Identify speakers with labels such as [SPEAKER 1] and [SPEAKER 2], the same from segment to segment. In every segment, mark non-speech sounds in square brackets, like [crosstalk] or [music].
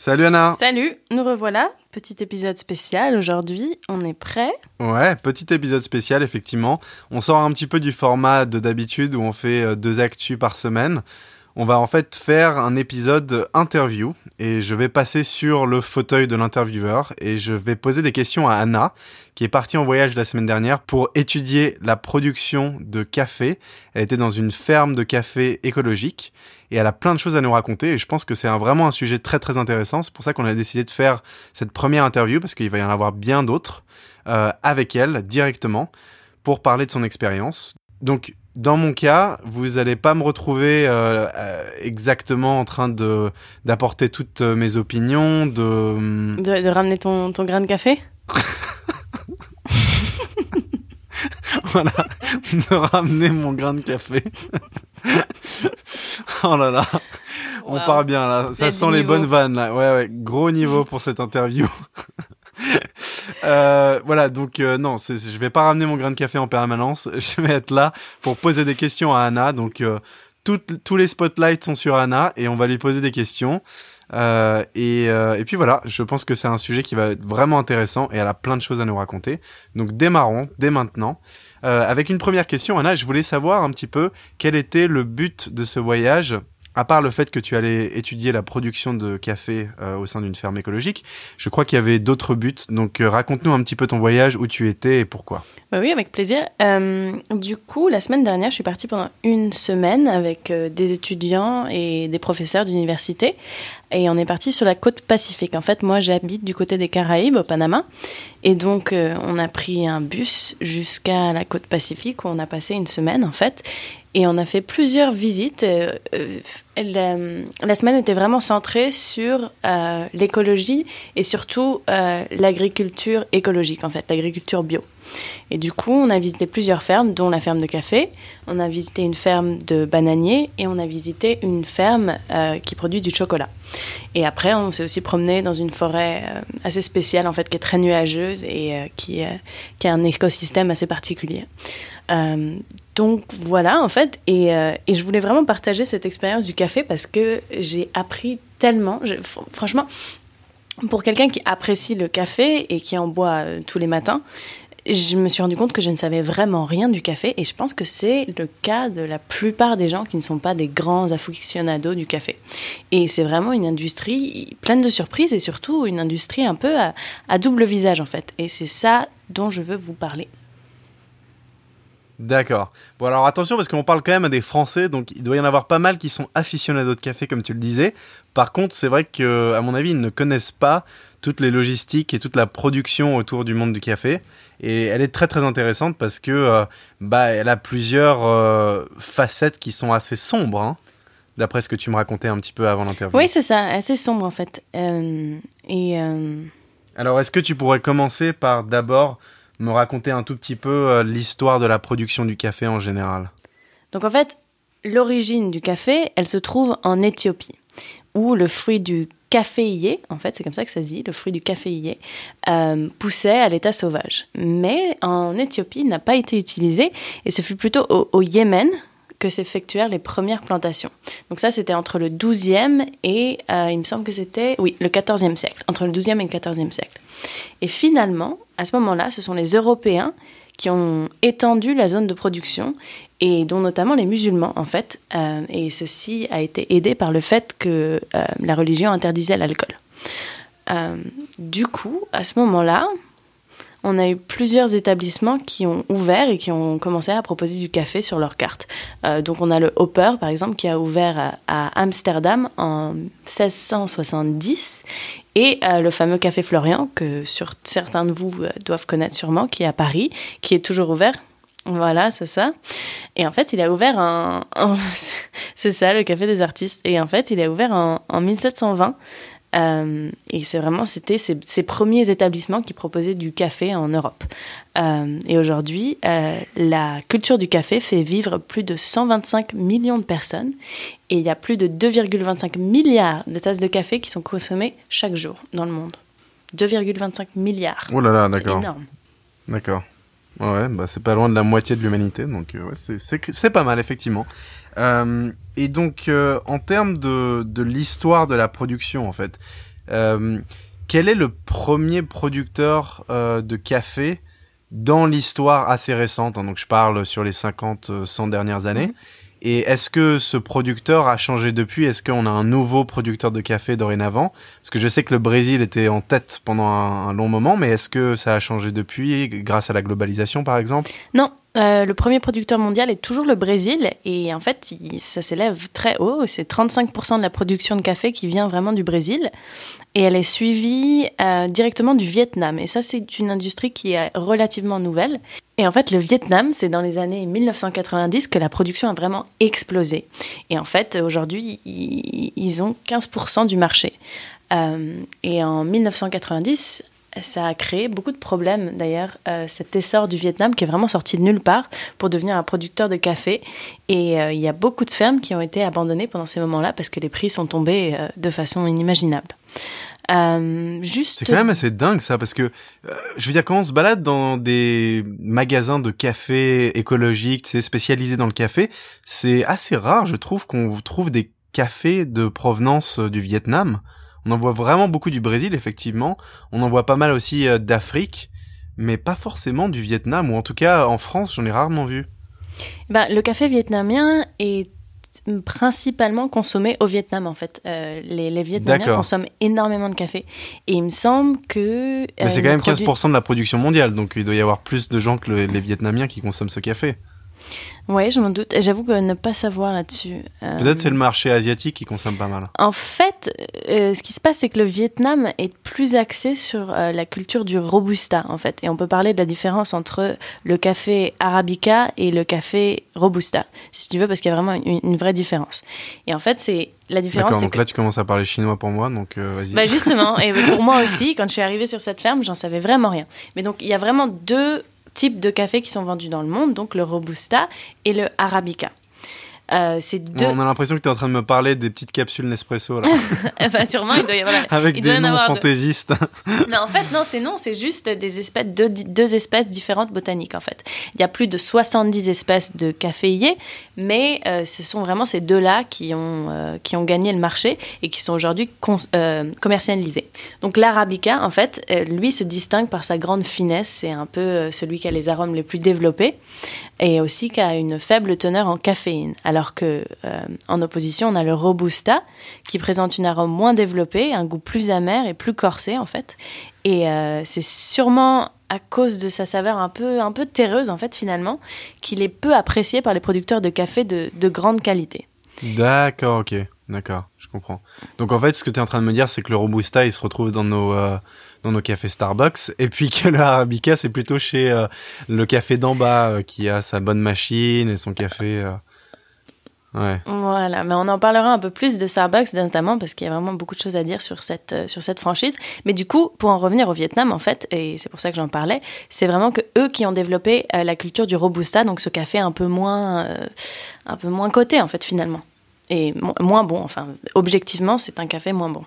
[SPEAKER 1] Salut Anna
[SPEAKER 2] Salut, nous revoilà. Petit épisode spécial aujourd'hui, on est prêt
[SPEAKER 1] Ouais, petit épisode spécial effectivement. On sort un petit peu du format de d'habitude où on fait euh, deux actus par semaine. On va en fait faire un épisode interview et je vais passer sur le fauteuil de l'intervieweur et je vais poser des questions à Anna qui est partie en voyage la semaine dernière pour étudier la production de café. Elle était dans une ferme de café écologique et elle a plein de choses à nous raconter et je pense que c'est vraiment un sujet très très intéressant. C'est pour ça qu'on a décidé de faire cette première interview parce qu'il va y en avoir bien d'autres euh, avec elle directement pour parler de son expérience. Donc dans mon cas, vous n'allez pas me retrouver euh, euh, exactement en train de d'apporter toutes mes opinions, de...
[SPEAKER 2] de... ramener ton, ton grain de café? [laughs]
[SPEAKER 1] Voilà, de ramener mon grain de café. [laughs] [laughs] oh là là, on part bien là, ça sent les bonnes vannes là. Ouais, ouais, gros niveau pour cette interview. [laughs] Euh, voilà, donc euh, non, je vais pas ramener mon grain de café en permanence. [laughs] Je vais être là pour poser des questions à Anna. Donc euh, tous les spotlights sont sur Anna et on va lui poser des questions. Et, et, puis voilà, je pense que c'est un sujet qui va être vraiment intéressant et elle a plein de choses à nous raconter. Donc démarrons dès maintenant. Avec une première question, Anna, je voulais savoir un petit peu quel était le but de ce voyage à part le fait que tu allais étudier la production de café euh, au sein d'une ferme écologique, je crois qu'il y avait d'autres buts. Donc euh, raconte-nous un petit peu ton voyage, où tu étais et pourquoi.
[SPEAKER 2] Bah oui, avec plaisir. Euh, du coup, la semaine dernière, je suis partie pendant une semaine avec des étudiants et des professeurs d'université. Et on est parti sur la côte pacifique. En fait, moi, j'habite du côté des Caraïbes, au Panama. Et donc, on a pris un bus jusqu'à la côte pacifique où on a passé une semaine, en fait. Et on a fait plusieurs visites. Euh, euh, la, semaine était vraiment centrée sur euh, l'écologie et surtout l'agriculture écologique, en fait, l'agriculture bio. Et du coup, on a visité plusieurs fermes, dont la ferme de café. On a visité une ferme de bananiers et on a visité une ferme qui produit du chocolat. Et après, on s'est aussi promené dans une forêt assez spéciale, en fait, qui est très nuageuse et qui, qui a un écosystème assez particulier. Donc voilà, en fait, euh, et, je voulais vraiment partager cette expérience du café parce que j'ai appris tellement. franchement, pour quelqu'un qui apprécie le café et qui en boit euh, tous les matins, je me suis rendu compte que je ne savais vraiment rien du café et je pense que c'est le cas de la plupart des gens qui ne sont pas des grands aficionados du café. Et c'est vraiment une industrie pleine de surprises et surtout une industrie un peu à double visage en fait. Et c'est ça dont je veux vous parler.
[SPEAKER 1] D'accord. Bon alors attention parce qu'on parle quand même à des Français, donc il doit y en avoir pas mal qui sont aficionados de café comme tu le disais. Par contre, c'est vrai que à mon avis, ils ne connaissent pas toutes les logistiques et toute la production autour du monde du café. Et elle est très très intéressante parce que euh, bah elle a plusieurs euh, facettes qui sont assez sombres. Hein, d'après ce que tu me racontais un petit peu avant l'interview.
[SPEAKER 2] Oui, c'est ça, assez sombre en fait. Euh, et
[SPEAKER 1] alors, est-ce que tu pourrais commencer par d'abord me raconter un tout petit peu euh, l'histoire de la production du café en général
[SPEAKER 2] Donc en fait, l'origine du café, elle se trouve en Éthiopie, où le fruit du caféier, en fait, c'est comme ça que ça se dit, le fruit du caféier, euh, poussait à l'état sauvage. Mais en Éthiopie, n'a pas été utilisé, et ce fut plutôt au, Yémen que s'effectuèrent les premières plantations. Donc ça, c'était entre le 12e et, euh, il me semble que c'était, oui, le 14e siècle, entre le 12e et le 14e siècle. Et finalement, à ce moment-là, ce sont les Européens qui ont étendu la zone de production et dont notamment les musulmans en fait. Euh, et ceci a été aidé par le fait que euh, la religion interdisait l'alcool. Du coup, à ce moment-là, on a eu plusieurs établissements qui ont ouvert et qui ont commencé à proposer du café sur leur carte. donc on a le Hopper, par exemple, qui a ouvert à, Amsterdam en 1670 et euh, le fameux Café Florian, que certains de vous euh, doivent connaître sûrement, qui est à Paris, qui est toujours ouvert. Voilà, c'est ça. Et en fait, il a ouvert en... [laughs] c'est ça, le Café des artistes. Et en fait, il a ouvert en, en 1720 euh, et c'est vraiment, c'était ces, premiers établissements qui proposaient du café en Europe. Euh, et aujourd'hui, euh, la culture du café fait vivre plus de 125 millions de personnes et il y a plus de 2,25 milliards de tasses de café qui sont consommées chaque jour dans le monde. 2,25 milliards.
[SPEAKER 1] Oh là là, d'accord. C'est énorme. D'accord. Ouais, bah c'est pas loin de la moitié de l'humanité, donc ouais, c'est pas mal, effectivement. Euh, et donc, euh, en termes de, de l'histoire de la production, en fait, quel est le premier producteur de café dans l'histoire assez récente hein, Donc je parle sur les 50-100 dernières années. Mhm. Et est-ce que ce producteur a changé depuis? Est-ce qu'on a un nouveau producteur de café dorénavant? Parce que je sais que le Brésil était en tête pendant un, long moment, mais est-ce que ça a changé depuis, grâce à la globalisation par exemple?
[SPEAKER 2] Non, euh, le premier producteur mondial est toujours le Brésil et en fait ça s'élève très haut. C'est 35% de la production de café qui vient vraiment du Brésil et elle est suivie euh, directement du Vietnam. Et ça c'est une industrie qui est relativement nouvelle et en fait, le Vietnam, c'est dans les années 1990 que la production a vraiment explosé. Et en fait, aujourd'hui, ils ont 15% du marché. Euh, et en 1990, ça a créé beaucoup de problèmes d'ailleurs, euh, cet essor du Vietnam qui est vraiment sorti de nulle part pour devenir un producteur de café. Et euh, il y a beaucoup de fermes qui ont été abandonnées pendant ces moments-là parce que les prix sont tombés de façon inimaginable.
[SPEAKER 1] Euh, juste... C'est quand même assez dingue ça, parce que euh, je veux dire, quand on se balade dans des magasins de café écologiques, c'est spécialisés dans le café, c'est assez rare, je trouve, qu'on trouve des cafés de provenance euh, du Vietnam. On en voit vraiment beaucoup du Brésil, effectivement. On en voit pas mal aussi d'Afrique, mais pas forcément du Vietnam, ou en tout cas en France, j'en ai rarement vu.
[SPEAKER 2] Ben, le café vietnamien est principalement consommé au Vietnam en fait. Euh, les, les, Vietnamiens consomment énormément de café. Et il me semble que...
[SPEAKER 1] Mais c'est euh, quand même 15% de la production mondiale, donc il doit y avoir plus de gens que les Vietnamiens qui consomment ce café.
[SPEAKER 2] Oui, je m'en doute. J'avoue que ne pas savoir là-dessus.
[SPEAKER 1] Euh, Peut-être c'est le marché asiatique qui consomme pas mal.
[SPEAKER 2] En fait, euh, ce qui se passe, c'est que le Vietnam est plus axé sur euh, la culture du robusta, en fait. Et on peut parler de la différence entre le café arabica et le café robusta, si tu veux, parce qu'il y a vraiment une, vraie différence. Et en fait, c'est la différence.
[SPEAKER 1] D'accord, donc là, tu commences à parler chinois pour moi, donc vas-y.
[SPEAKER 2] Bah justement, et [laughs] pour moi aussi, quand je suis arrivée sur cette ferme, j'en savais vraiment rien. Mais donc, il y a vraiment deux types de café qui sont vendus dans le monde, donc le Robusta et le Arabica.
[SPEAKER 1] Euh, deux... On a l'impression que tu es en train de me parler des petites capsules Nespresso. Là. [laughs]
[SPEAKER 2] enfin, sûrement, il doit y avoir.
[SPEAKER 1] Avec
[SPEAKER 2] il
[SPEAKER 1] des noms fantaisistes.
[SPEAKER 2] Mais en fait, non, c'est non, c'est juste des espèces, deux, deux, espèces différentes botaniques, en fait. Il y a plus de 70 espèces de caféiers, mais euh, ce sont vraiment ces deux-là qui, ont euh, qui ont gagné le marché et qui sont aujourd'hui commercialisés. Donc, l'Arabica, en fait, lui se distingue par sa grande finesse. C'est un peu celui qui a les arômes les plus développés et aussi qui une faible teneur en caféine. Alors que euh, en opposition, on a le robusta qui présente une arôme moins développée, un goût plus amer et plus corsé en fait. Et euh, c'est sûrement à cause de sa saveur un peu, un peu terreuse en fait finalement qu'il est peu apprécié par les producteurs de café de, de grande qualité.
[SPEAKER 1] D'accord, ok, d'accord, je comprends. Donc en fait, ce que tu es en train de me dire, c'est que le robusta, il se retrouve dans nos euh, dans nos cafés Starbucks, et puis que le Arabica, c'est plutôt chez euh, le café d'en bas, euh, qui a sa bonne machine et son café. Euh, ouais.
[SPEAKER 2] Voilà, mais on en parlera un peu plus de Starbucks notamment parce qu'il y a vraiment beaucoup de choses à dire sur cette, sur cette franchise. Mais du coup, pour en revenir au Vietnam, en fait, et c'est pour ça que j'en parlais, c'est vraiment que eux qui ont développé la culture du robusta, donc ce café un peu moins, un peu moins coté en fait finalement, et moins bon. Enfin, objectivement, c'est un café moins bon.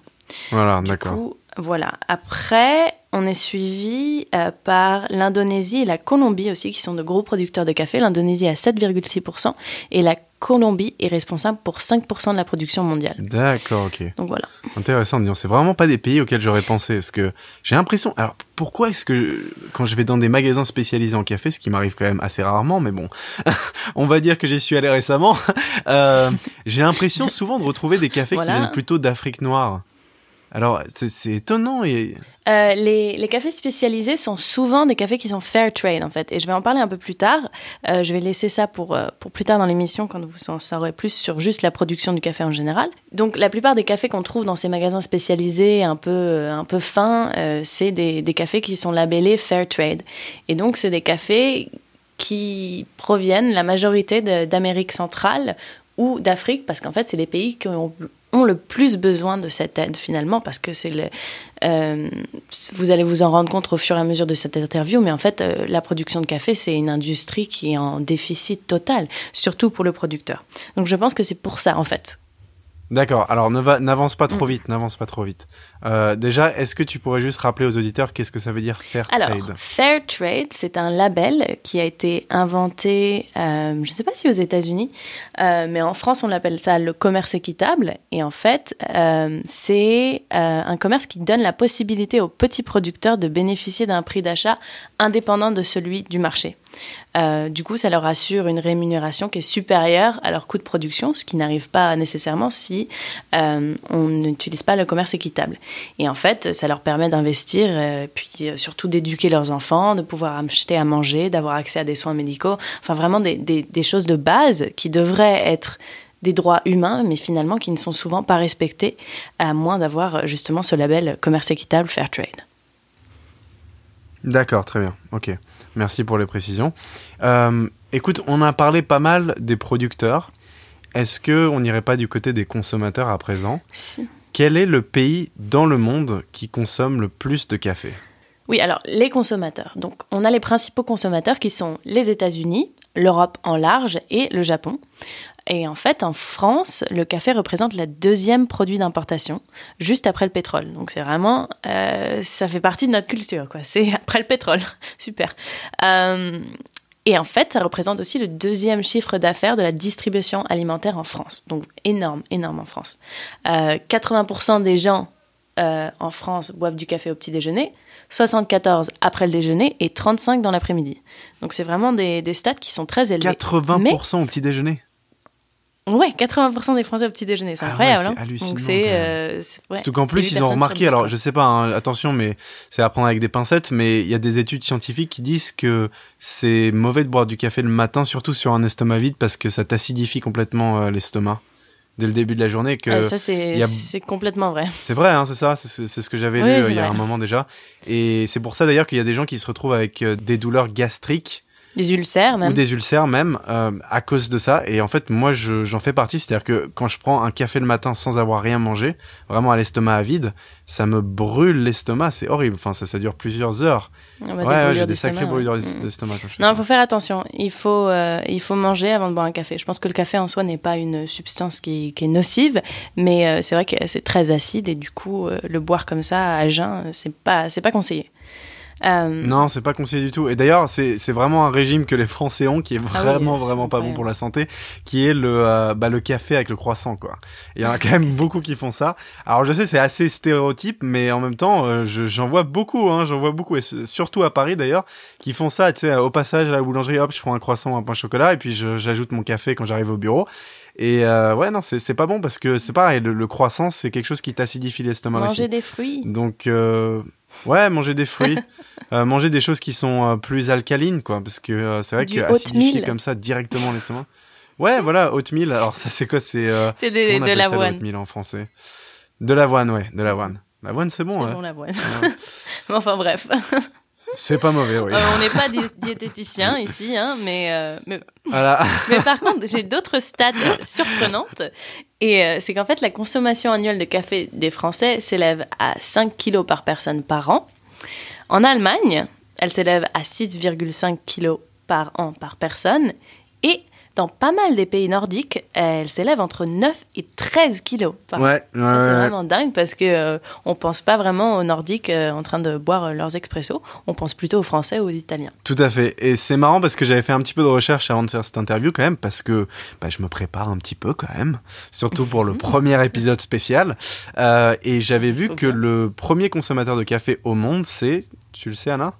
[SPEAKER 1] Voilà, d'accord.
[SPEAKER 2] Voilà. Après, on est suivi euh, par l'Indonésie et la Colombie aussi, qui sont de gros producteurs de café. L'Indonésie à 7,6% et la Colombie est responsable pour 5% de la production mondiale.
[SPEAKER 1] D'accord, ok.
[SPEAKER 2] Donc voilà.
[SPEAKER 1] Intéressant, c'est vraiment pas des pays auxquels j'aurais pensé, parce que j'ai l'impression... Alors, pourquoi est-ce que quand je vais dans des magasins spécialisés en café, ce qui m'arrive quand même assez rarement, mais bon, [laughs] on va dire que j'y suis allé récemment, [laughs] euh, j'ai l'impression souvent de retrouver des cafés qui viennent plutôt d'Afrique noire. Alors, c'est étonnant.
[SPEAKER 2] Euh, les, cafés spécialisés sont souvent des cafés qui sont fair trade, en fait. Et je vais en parler un peu plus tard. Euh, je vais laisser ça pour, euh, pour plus tard dans l'émission, quand vous en saurez plus sur juste la production du café en général. Donc, la plupart des cafés qu'on trouve dans ces magasins spécialisés un peu, un peu fins, c'est des, des cafés qui sont labellés fair trade. Et donc, c'est des cafés qui proviennent la majorité d'Amérique centrale ou d'Afrique, parce qu'en fait, c'est les pays qui ont ont le plus besoin de cette aide finalement parce que c'est le euh, vous allez vous en rendre compte au fur et à mesure de cette interview mais en fait euh, la production de café c'est une industrie qui est en déficit total surtout pour le producteur donc je pense que c'est pour ça en fait
[SPEAKER 1] D'accord. Alors n'avance pas trop
[SPEAKER 2] Mm.
[SPEAKER 1] vite, n'avance pas trop vite. Euh, déjà, est-ce que tu pourrais juste rappeler aux auditeurs qu'est-ce que ça veut dire fair
[SPEAKER 2] Alors,
[SPEAKER 1] trade
[SPEAKER 2] Fair Trade, c'est un label qui a été inventé, euh, je ne sais pas si aux États-Unis, euh, mais en France, on l'appelle ça le commerce équitable. Et en fait, c'est un commerce qui donne la possibilité aux petits producteurs de bénéficier d'un prix d'achat indépendant de celui du marché. Euh, du coup, ça leur assure une rémunération qui est supérieure à leur coût de production, ce qui n'arrive pas nécessairement si euh, on n'utilise pas le commerce équitable. Et en fait, ça leur permet d'investir, euh, puis euh, surtout d'éduquer leurs enfants, de pouvoir acheter à manger, d'avoir accès à des soins médicaux, enfin vraiment des, des- des choses de base qui devraient être des droits humains, mais finalement qui ne sont souvent pas respectés, à moins d'avoir euh, justement ce label commerce équitable, fair trade.
[SPEAKER 1] D'accord, très bien. Ok. Merci pour les précisions. Euh, écoute, on a parlé pas mal des producteurs. Est-ce que on n'irait pas du côté des consommateurs à présent?
[SPEAKER 2] Si.
[SPEAKER 1] Quel est le pays dans le monde qui consomme le plus de café?
[SPEAKER 2] Oui, alors les consommateurs. Donc on a les principaux consommateurs qui sont les États-Unis, l'Europe en large et le Japon. Et en fait, en France, le café représente le deuxième produit d'importation, juste après le pétrole. Donc c'est vraiment, euh, ça fait partie de notre culture, quoi. C'est [laughs] après le pétrole, super. Euh, et en fait, ça représente aussi le deuxième chiffre d'affaires de la distribution alimentaire en France. Donc énorme, énorme en France. Euh, 80% des gens euh, en France boivent du café au petit déjeuner, 74 après le déjeuner et 35 dans l'après-midi. Donc c'est vraiment des, des stats qui sont très élevés.
[SPEAKER 1] 80% au petit déjeuner.
[SPEAKER 2] Ouais, 80% des Français au petit déjeuner, c'est
[SPEAKER 1] Ah ouais,
[SPEAKER 2] incroyable.
[SPEAKER 1] c'est
[SPEAKER 2] hein.
[SPEAKER 1] hallucinant,
[SPEAKER 2] Donc c'est,
[SPEAKER 1] même.
[SPEAKER 2] euh, ouais,
[SPEAKER 1] Surtout qu'en plus, ils ont remarqué,
[SPEAKER 2] 10,
[SPEAKER 1] alors je sais pas, hein, attention, mais c'est à prendre avec des pincettes, mais il y a des études scientifiques qui disent que c'est mauvais de boire du café le matin, surtout sur un estomac vide, parce que ça t'acidifie complètement euh, l'estomac dès le début de la journée. Que
[SPEAKER 2] Euh, ça c'est
[SPEAKER 1] a-
[SPEAKER 2] complètement vrai.
[SPEAKER 1] C'est vrai, hein, c'est ça, c'est- ce que j'avais
[SPEAKER 2] Oui,
[SPEAKER 1] lu euh, il y a
[SPEAKER 2] vrai.
[SPEAKER 1] un moment déjà. Et c'est pour ça d'ailleurs qu'il y a des gens qui se retrouvent avec des douleurs gastriques
[SPEAKER 2] Des ulcères même.
[SPEAKER 1] ou des ulcères même euh, à cause de ça. Et en fait, moi, je- j'en fais partie. C'est-à-dire que quand je prends un café le matin sans avoir rien mangé, vraiment à l'estomac à vide, ça me brûle l'estomac. C'est horrible. Enfin, ça, ça dure plusieurs heures. Ouais, j'ai des sacrées
[SPEAKER 2] ouais.
[SPEAKER 1] brûlures
[SPEAKER 2] Mm.
[SPEAKER 1] d'estomac
[SPEAKER 2] Non, il faut faire attention. Il faut, euh, il faut manger avant de boire un café. Je pense que le café en soi n'est pas une substance qui, qui est nocive, mais euh, c'est vrai que c'est très acide et du coup, le boire comme ça à jeun, c'est pas, c'est pas conseillé. Euh,
[SPEAKER 1] Non, c'est pas conseillé du tout. Et d'ailleurs, c'est vraiment un régime que les Français ont qui est
[SPEAKER 2] Ah oui,
[SPEAKER 1] vraiment, vraiment pas bon pour la santé, qui est le, euh, bah, le café avec le croissant, quoi. Il y en a quand même beaucoup qui font ça. Alors, je sais, c'est assez stéréotype, mais en même temps, euh, je- j'en vois beaucoup, hein, j'en vois beaucoup, et surtout à Paris d'ailleurs, qui font ça, tu sais, au passage à la boulangerie, hop, je prends un croissant ou un pain au chocolat, et puis j'ajoute mon café quand j'arrive au bureau. Et euh, ouais, non, c'est c'est pas bon parce que c'est pareil, le, le croissant, c'est quelque chose qui t'acidifie l'estomac aussi.
[SPEAKER 2] manger des fruits.
[SPEAKER 1] Donc, euh, ouais, manger des fruits, [laughs] euh, manger des choses qui sont plus alcalines, quoi, parce que c'est vrai
[SPEAKER 2] Du
[SPEAKER 1] que acidifier comme ça directement l'estomac. Ouais, voilà, oatmeal. Alors ça, c'est quoi C'est
[SPEAKER 2] C'est de l'avoine.
[SPEAKER 1] oatmeal en français? De l'avoine, ouais, de l'avoine. L'avoine, c'est bon,
[SPEAKER 2] C'est
[SPEAKER 1] ouais.
[SPEAKER 2] bon l'avoine. [laughs] Enfin bref.
[SPEAKER 1] C'est pas mauvais, oui.
[SPEAKER 2] Euh, on n'est pas di- diététicien [laughs] ici, hein, mais, euh, mais,
[SPEAKER 1] Voilà. [laughs]
[SPEAKER 2] mais par contre, j'ai d'autres stats surprenantes. Et euh, c'est qu'en fait, la consommation annuelle de café des Français s'élève à 5 kilos par personne par an. En Allemagne, elle s'élève à 6,5 kilos par an par personne. Et dans pas mal des pays nordiques, elle s'élève entre 9 et 13 kilos par an.
[SPEAKER 1] Ouais,
[SPEAKER 2] Ça,
[SPEAKER 1] ouais,
[SPEAKER 2] c'est
[SPEAKER 1] ouais.
[SPEAKER 2] vraiment dingue parce que euh, on pense pas vraiment aux Nordiques euh, en train de boire euh, leurs expressos. On pense plutôt aux Français ou aux Italiens.
[SPEAKER 1] Tout à fait. Et c'est marrant parce que j'avais fait un petit peu de recherche avant de faire cette interview quand même, parce que bah, je me prépare un petit peu quand même, surtout pour le [laughs] premier épisode spécial. Euh, et j'avais vu que le premier consommateur de café au monde, c'est, tu le sais Anna?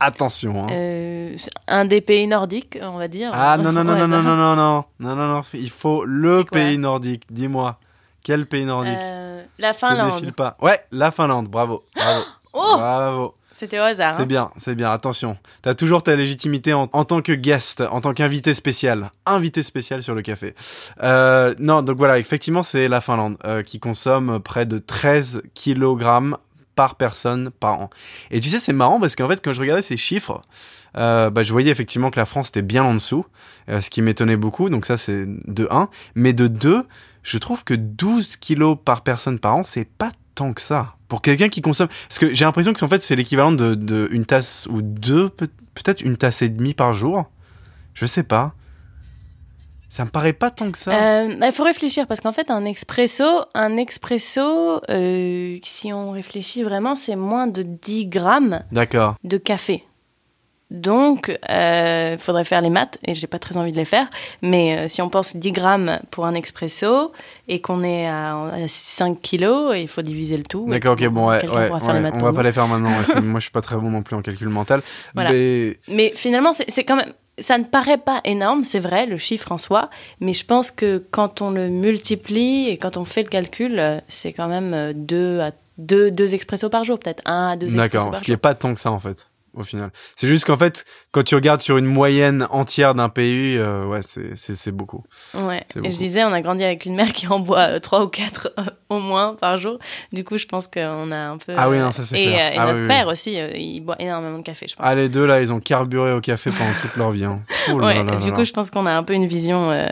[SPEAKER 1] Attention. Hein.
[SPEAKER 2] Euh, un des pays nordiques, on va dire.
[SPEAKER 1] ah non non [laughs] non non non non non non non non non, il faut le pays nordique. Dis-moi, quel pays nordique
[SPEAKER 2] Euh, la
[SPEAKER 1] Te
[SPEAKER 2] Finlande.
[SPEAKER 1] défile pas. Ouais, la Finlande. Bravo, bravo, [gasps]
[SPEAKER 2] Oh,
[SPEAKER 1] bravo.
[SPEAKER 2] c'était au hasard.
[SPEAKER 1] C'est
[SPEAKER 2] hein.
[SPEAKER 1] bien, c'est bien, attention. T'as toujours ta légitimité en, en tant que guest, en tant qu'invité spécial. Invité spécial sur le café. Euh, non, donc voilà, effectivement, c'est la Finlande euh, qui consomme près de 13 kg par personne par an. Et tu sais, c'est marrant parce qu'en fait, quand je regardais ces chiffres, euh, bah, je voyais effectivement que la France était bien en dessous, euh, ce qui m'étonnait beaucoup. Donc ça, c'est de 1. Mais de 2, je trouve que 12 kilos par personne par an, c'est pas tant que ça. Pour quelqu'un qui consomme... Parce que j'ai l'impression que en fait, c'est l'équivalent de, de tasse ou deux, peut- peut-être une tasse et demie par jour. Je sais pas. Ça me paraît pas tant que ça.
[SPEAKER 2] Euh, Il faut réfléchir parce qu'en fait, un expresso, un expresso, euh, si on réfléchit vraiment, c'est moins de 10 grammes de café. Donc, il faudrait faire les maths, et j'ai pas très envie de les faire. Mais euh, si on pense 10 grammes pour un expresso et qu'on est à, à 5 kilos, il faut diviser le tout.
[SPEAKER 1] D'accord, ok, bon, ouais, ouais, on va pas les faire maintenant. [laughs] moi, je suis pas très bon non plus en calcul mental.
[SPEAKER 2] Voilà.
[SPEAKER 1] Mais
[SPEAKER 2] Mais finalement, c'est quand même. Ça ne paraît pas énorme, c'est vrai, le chiffre en soi, mais je pense que quand on le multiplie et quand on fait le calcul, euh, c'est quand même euh, deux, à, deux, deux expressos par jour, peut-être un à deux expressos
[SPEAKER 1] D'accord,
[SPEAKER 2] par
[SPEAKER 1] ce qui est
[SPEAKER 2] jour.
[SPEAKER 1] pas tant que ça en fait, au final. C'est juste qu'en fait, quand tu regardes sur une moyenne entière d'un pays, euh, ouais, c'est- beaucoup.
[SPEAKER 2] Ouais. Et
[SPEAKER 1] beaucoup.
[SPEAKER 2] je disais, on a grandi avec une mère qui en boit euh, trois ou quatre euh, au moins par jour. Du coup, je pense qu'on a un peu.
[SPEAKER 1] Ah oui, non, ça, c'est clair.
[SPEAKER 2] et
[SPEAKER 1] Ah
[SPEAKER 2] notre
[SPEAKER 1] oui, oui.
[SPEAKER 2] père aussi, il boit énormément de café, je pense.
[SPEAKER 1] Ah, les deux là, ils ont carburé au café pendant toute leur vie. Hein. Ouh là
[SPEAKER 2] ouais,
[SPEAKER 1] là là
[SPEAKER 2] du coup, je pense qu'on a un peu une vision, euh,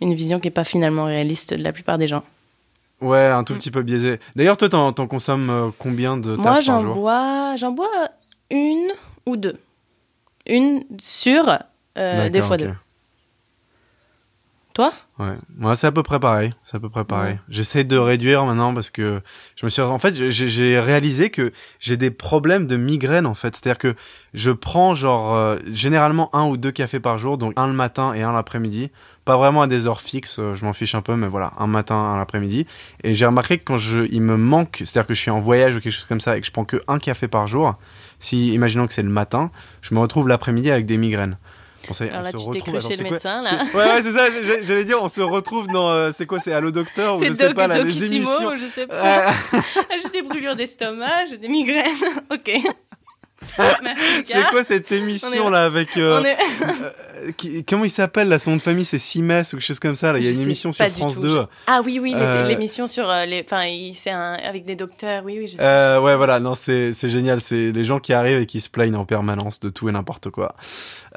[SPEAKER 2] une vision qui est pas finalement réaliste de la plupart des gens.
[SPEAKER 1] Ouais, un tout petit peu biaisé. D'ailleurs, toi, t'en consommes combien de
[SPEAKER 2] Moi,
[SPEAKER 1] tasses par
[SPEAKER 2] j'en bois, j'en bois une ou deux. Une sur euh, des fois deux. Toi?
[SPEAKER 1] Ouais, moi c'est à peu près pareil. C'est à peu près pareil. J'essaie de réduire maintenant parce que je me suis, en fait, j'ai- j'ai réalisé que j'ai des problèmes de migraine en fait. C'est-à-dire que je prends genre euh, généralement un ou deux cafés par jour, donc un le matin et un l'après-midi. Pas vraiment à des heures fixes, euh, je m'en fiche un peu, mais voilà, un matin, un l'après-midi. Et j'ai remarqué que quand je, il me manque, c'est-à-dire que je suis en voyage ou quelque chose comme ça et que je prends que un café par jour, si imaginons que c'est le matin, je me retrouve l'après-midi avec des migraines. Bon, ça y est,
[SPEAKER 2] Alors
[SPEAKER 1] on
[SPEAKER 2] là,
[SPEAKER 1] se
[SPEAKER 2] tu
[SPEAKER 1] retrouve-
[SPEAKER 2] chez
[SPEAKER 1] quoi-
[SPEAKER 2] là.
[SPEAKER 1] Ouais, ouais, c'est ça. J'allais dire, on se retrouve dans. euh, c'est quoi C'est Allo Docteur ou je
[SPEAKER 2] C'est
[SPEAKER 1] sais
[SPEAKER 2] Doc,
[SPEAKER 1] pas, là, les émissions.
[SPEAKER 2] je sais pas. [laughs] J'ai des brûlures d'estomac, j'ai des migraines. [laughs] ok. [laughs]
[SPEAKER 1] C'est quoi cette émission
[SPEAKER 2] est-
[SPEAKER 1] là avec. euh,
[SPEAKER 2] est-
[SPEAKER 1] euh, qui- comment il s'appelle là Son de famille c'est Simès ou quelque chose comme ça. Là? Il y a une émission sur France
[SPEAKER 2] tout,
[SPEAKER 1] 2.
[SPEAKER 2] je- Ah oui, oui, l'é-
[SPEAKER 1] Euh,
[SPEAKER 2] l'émission sur euh, les. Enfin, c'est un... avec des docteurs, oui, oui, je sais.
[SPEAKER 1] Euh,
[SPEAKER 2] je sais.
[SPEAKER 1] ouais, voilà, non, c'est génial. C'est les gens qui arrivent et qui se plaignent en permanence de tout et n'importe quoi.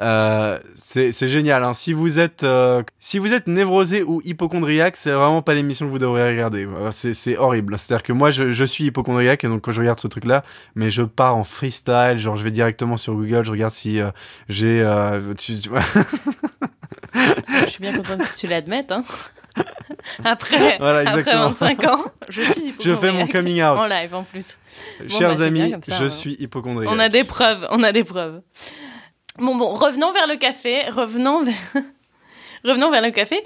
[SPEAKER 1] Euh, c'est génial. Hein. Si vous êtes euh, si vous êtes névrosé ou hypochondriaque, c'est vraiment pas l'émission que vous devriez regarder. Euh, C'est c'est horrible. C'est-à-dire que moi, je, je suis hypochondriaque et donc quand je regarde ce truc-là, mais je pars en freestyle. Genre, je vais directement sur Google, je regarde si euh, j'ai. euh, tu- tu- [laughs]
[SPEAKER 2] Je suis bien contente que tu l'admettes. Hein. [laughs] Après,
[SPEAKER 1] Voilà,
[SPEAKER 2] après
[SPEAKER 1] exactement.
[SPEAKER 2] 25 ans, je suis [laughs]
[SPEAKER 1] je fais mon coming out.
[SPEAKER 2] En live en plus.
[SPEAKER 1] Chers
[SPEAKER 2] bah, c'est
[SPEAKER 1] amis,
[SPEAKER 2] ça,
[SPEAKER 1] je
[SPEAKER 2] hein.
[SPEAKER 1] suis hypochondriaque.
[SPEAKER 2] On a des preuves, on a des preuves. Bon, bon, revenons vers le café, revenons vers, revenons vers le café.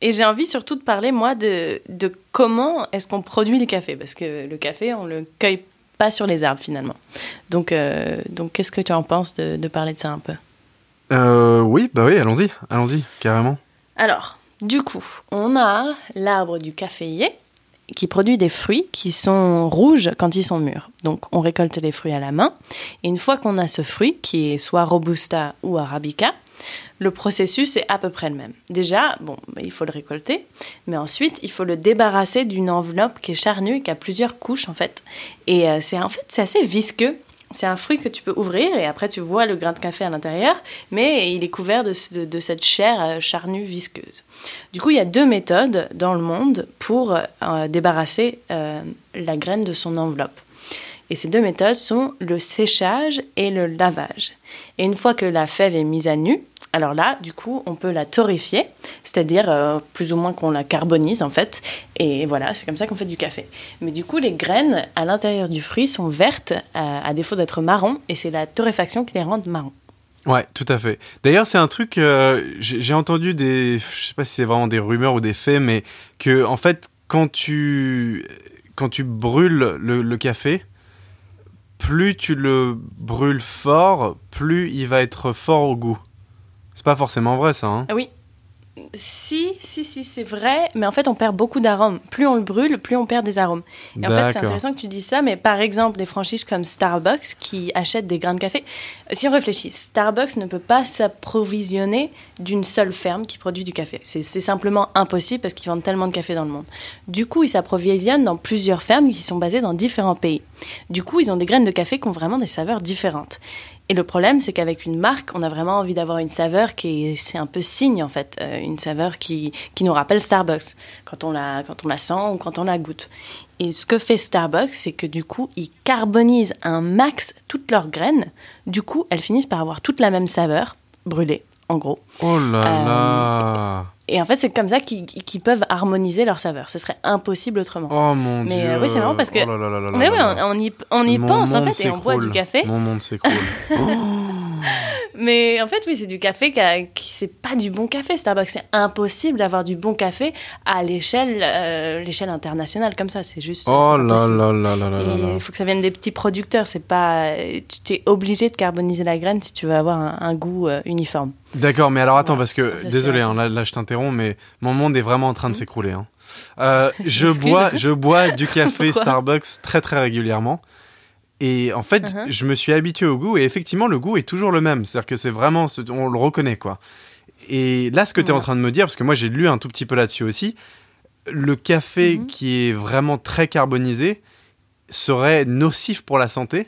[SPEAKER 2] Et j'ai envie surtout de parler, moi, de, de comment est-ce qu'on produit le café? Parce que le café, on le cueille pas sur les arbres, finalement. Donc, euh, donc qu'est-ce que tu en penses de, de parler de ça un peu?
[SPEAKER 1] Euh, oui, bah oui, allons-y, allons-y, carrément.
[SPEAKER 2] Alors, du coup, on a l'arbre du caféier qui produit des fruits qui sont rouges quand ils sont mûrs. Donc, on récolte les fruits à la main. Et une fois qu'on a ce fruit, qui est soit robusta ou arabica, le processus est à peu près le même. Déjà, bon, bah, il faut le récolter, mais ensuite, il faut le débarrasser d'une enveloppe qui est charnue, qui a plusieurs couches en fait. Et euh, c'est en fait, c'est assez visqueux. C'est un fruit que tu peux ouvrir et après tu vois le grain de café à l'intérieur, mais il est couvert de, ce- de cette chair euh, charnue visqueuse. Du coup, il y a deux méthodes dans le monde pour euh, débarrasser la graine de son enveloppe. Et ces deux méthodes sont le séchage et le lavage. Et une fois que la fève est mise à nu, alors là, du coup, on peut la torréfier, c'est-à-dire euh, plus ou moins qu'on la carbonise en fait. Et voilà, c'est comme ça qu'on fait du café. Mais du coup, les graines à l'intérieur du fruit sont vertes, euh, à défaut d'être marron, et c'est la torréfaction qui les rend marron.
[SPEAKER 1] Ouais, tout à fait. D'ailleurs, c'est un truc, euh, j'ai entendu des, je sais pas si c'est vraiment des rumeurs ou des faits, mais que en fait, quand tu, quand tu brûles le, le café, plus tu le brûles fort, plus il va être fort au goût. C'est pas forcément vrai, ça. Hein
[SPEAKER 2] Ah oui. Si, si, si, c'est vrai, mais en fait, on perd beaucoup d'arômes. Plus on le brûle, plus on perd des arômes. Et en fait, c'est intéressant que tu dises ça, mais par exemple, des franchises comme Starbucks qui achètent des grains de café. Si on réfléchit, Starbucks ne peut pas s'approvisionner d'une seule ferme qui produit du café. C'est c'est simplement impossible parce qu'ils vendent tellement de café dans le monde. Du coup, ils s'approvisionnent dans plusieurs fermes qui sont basées dans différents pays. Du coup, ils ont des graines de café qui ont vraiment des saveurs différentes. Et le problème, c'est qu'avec une marque, on a vraiment envie d'avoir une saveur qui est, c'est un peu signe en fait, euh, une saveur qui, qui nous rappelle Starbucks quand on la, quand on la sent ou quand on la goûte. Et ce que fait Starbucks, c'est que du coup, ils carbonisent un max toutes leurs graines. Du coup, elles finissent par avoir toute la même saveur brûlée. en gros.
[SPEAKER 1] Oh là
[SPEAKER 2] Euh,
[SPEAKER 1] là
[SPEAKER 2] Et en fait, c'est comme ça qu'ils peuvent harmoniser leur saveur. Ce serait impossible autrement.
[SPEAKER 1] Oh mon
[SPEAKER 2] Mais,
[SPEAKER 1] dieu
[SPEAKER 2] euh, oui, c'est marrant parce que-
[SPEAKER 1] Oh là là là là là
[SPEAKER 2] Mais oui, on, on y, on y pense en fait et on boit du café.
[SPEAKER 1] Mon monde s'écroule. [laughs]
[SPEAKER 2] Mais en fait, oui, c'est du café qui, c'est pas du bon café. Starbucks, c'est impossible d'avoir du bon café à l'échelle, euh, l'échelle internationale comme ça. C'est juste.
[SPEAKER 1] oh là là là là là
[SPEAKER 2] il faut que ça vienne des petits producteurs. C'est pas, tu es obligé de carboniser la graine si tu veux avoir un, un goût euh, uniforme.
[SPEAKER 1] D'accord, mais alors attends,
[SPEAKER 2] Voilà.
[SPEAKER 1] parce que,
[SPEAKER 2] Ça,
[SPEAKER 1] désolé, hein, là, là je t'interromps, mais mon monde est vraiment en train de s'écrouler. hein. Euh, je, [laughs] bois, je bois du [laughs] café Starbucks très très régulièrement. Et en fait,
[SPEAKER 2] Uh-huh.
[SPEAKER 1] je me suis habitué au goût, et effectivement, le goût est toujours le même. C'est-à-dire que c'est vraiment, ce- on le reconnaît, quoi. Et là, ce que tu es en train de me dire, parce que moi j'ai lu un tout petit peu là-dessus aussi, le café
[SPEAKER 2] Mhm.
[SPEAKER 1] qui est vraiment très carbonisé serait nocif pour la santé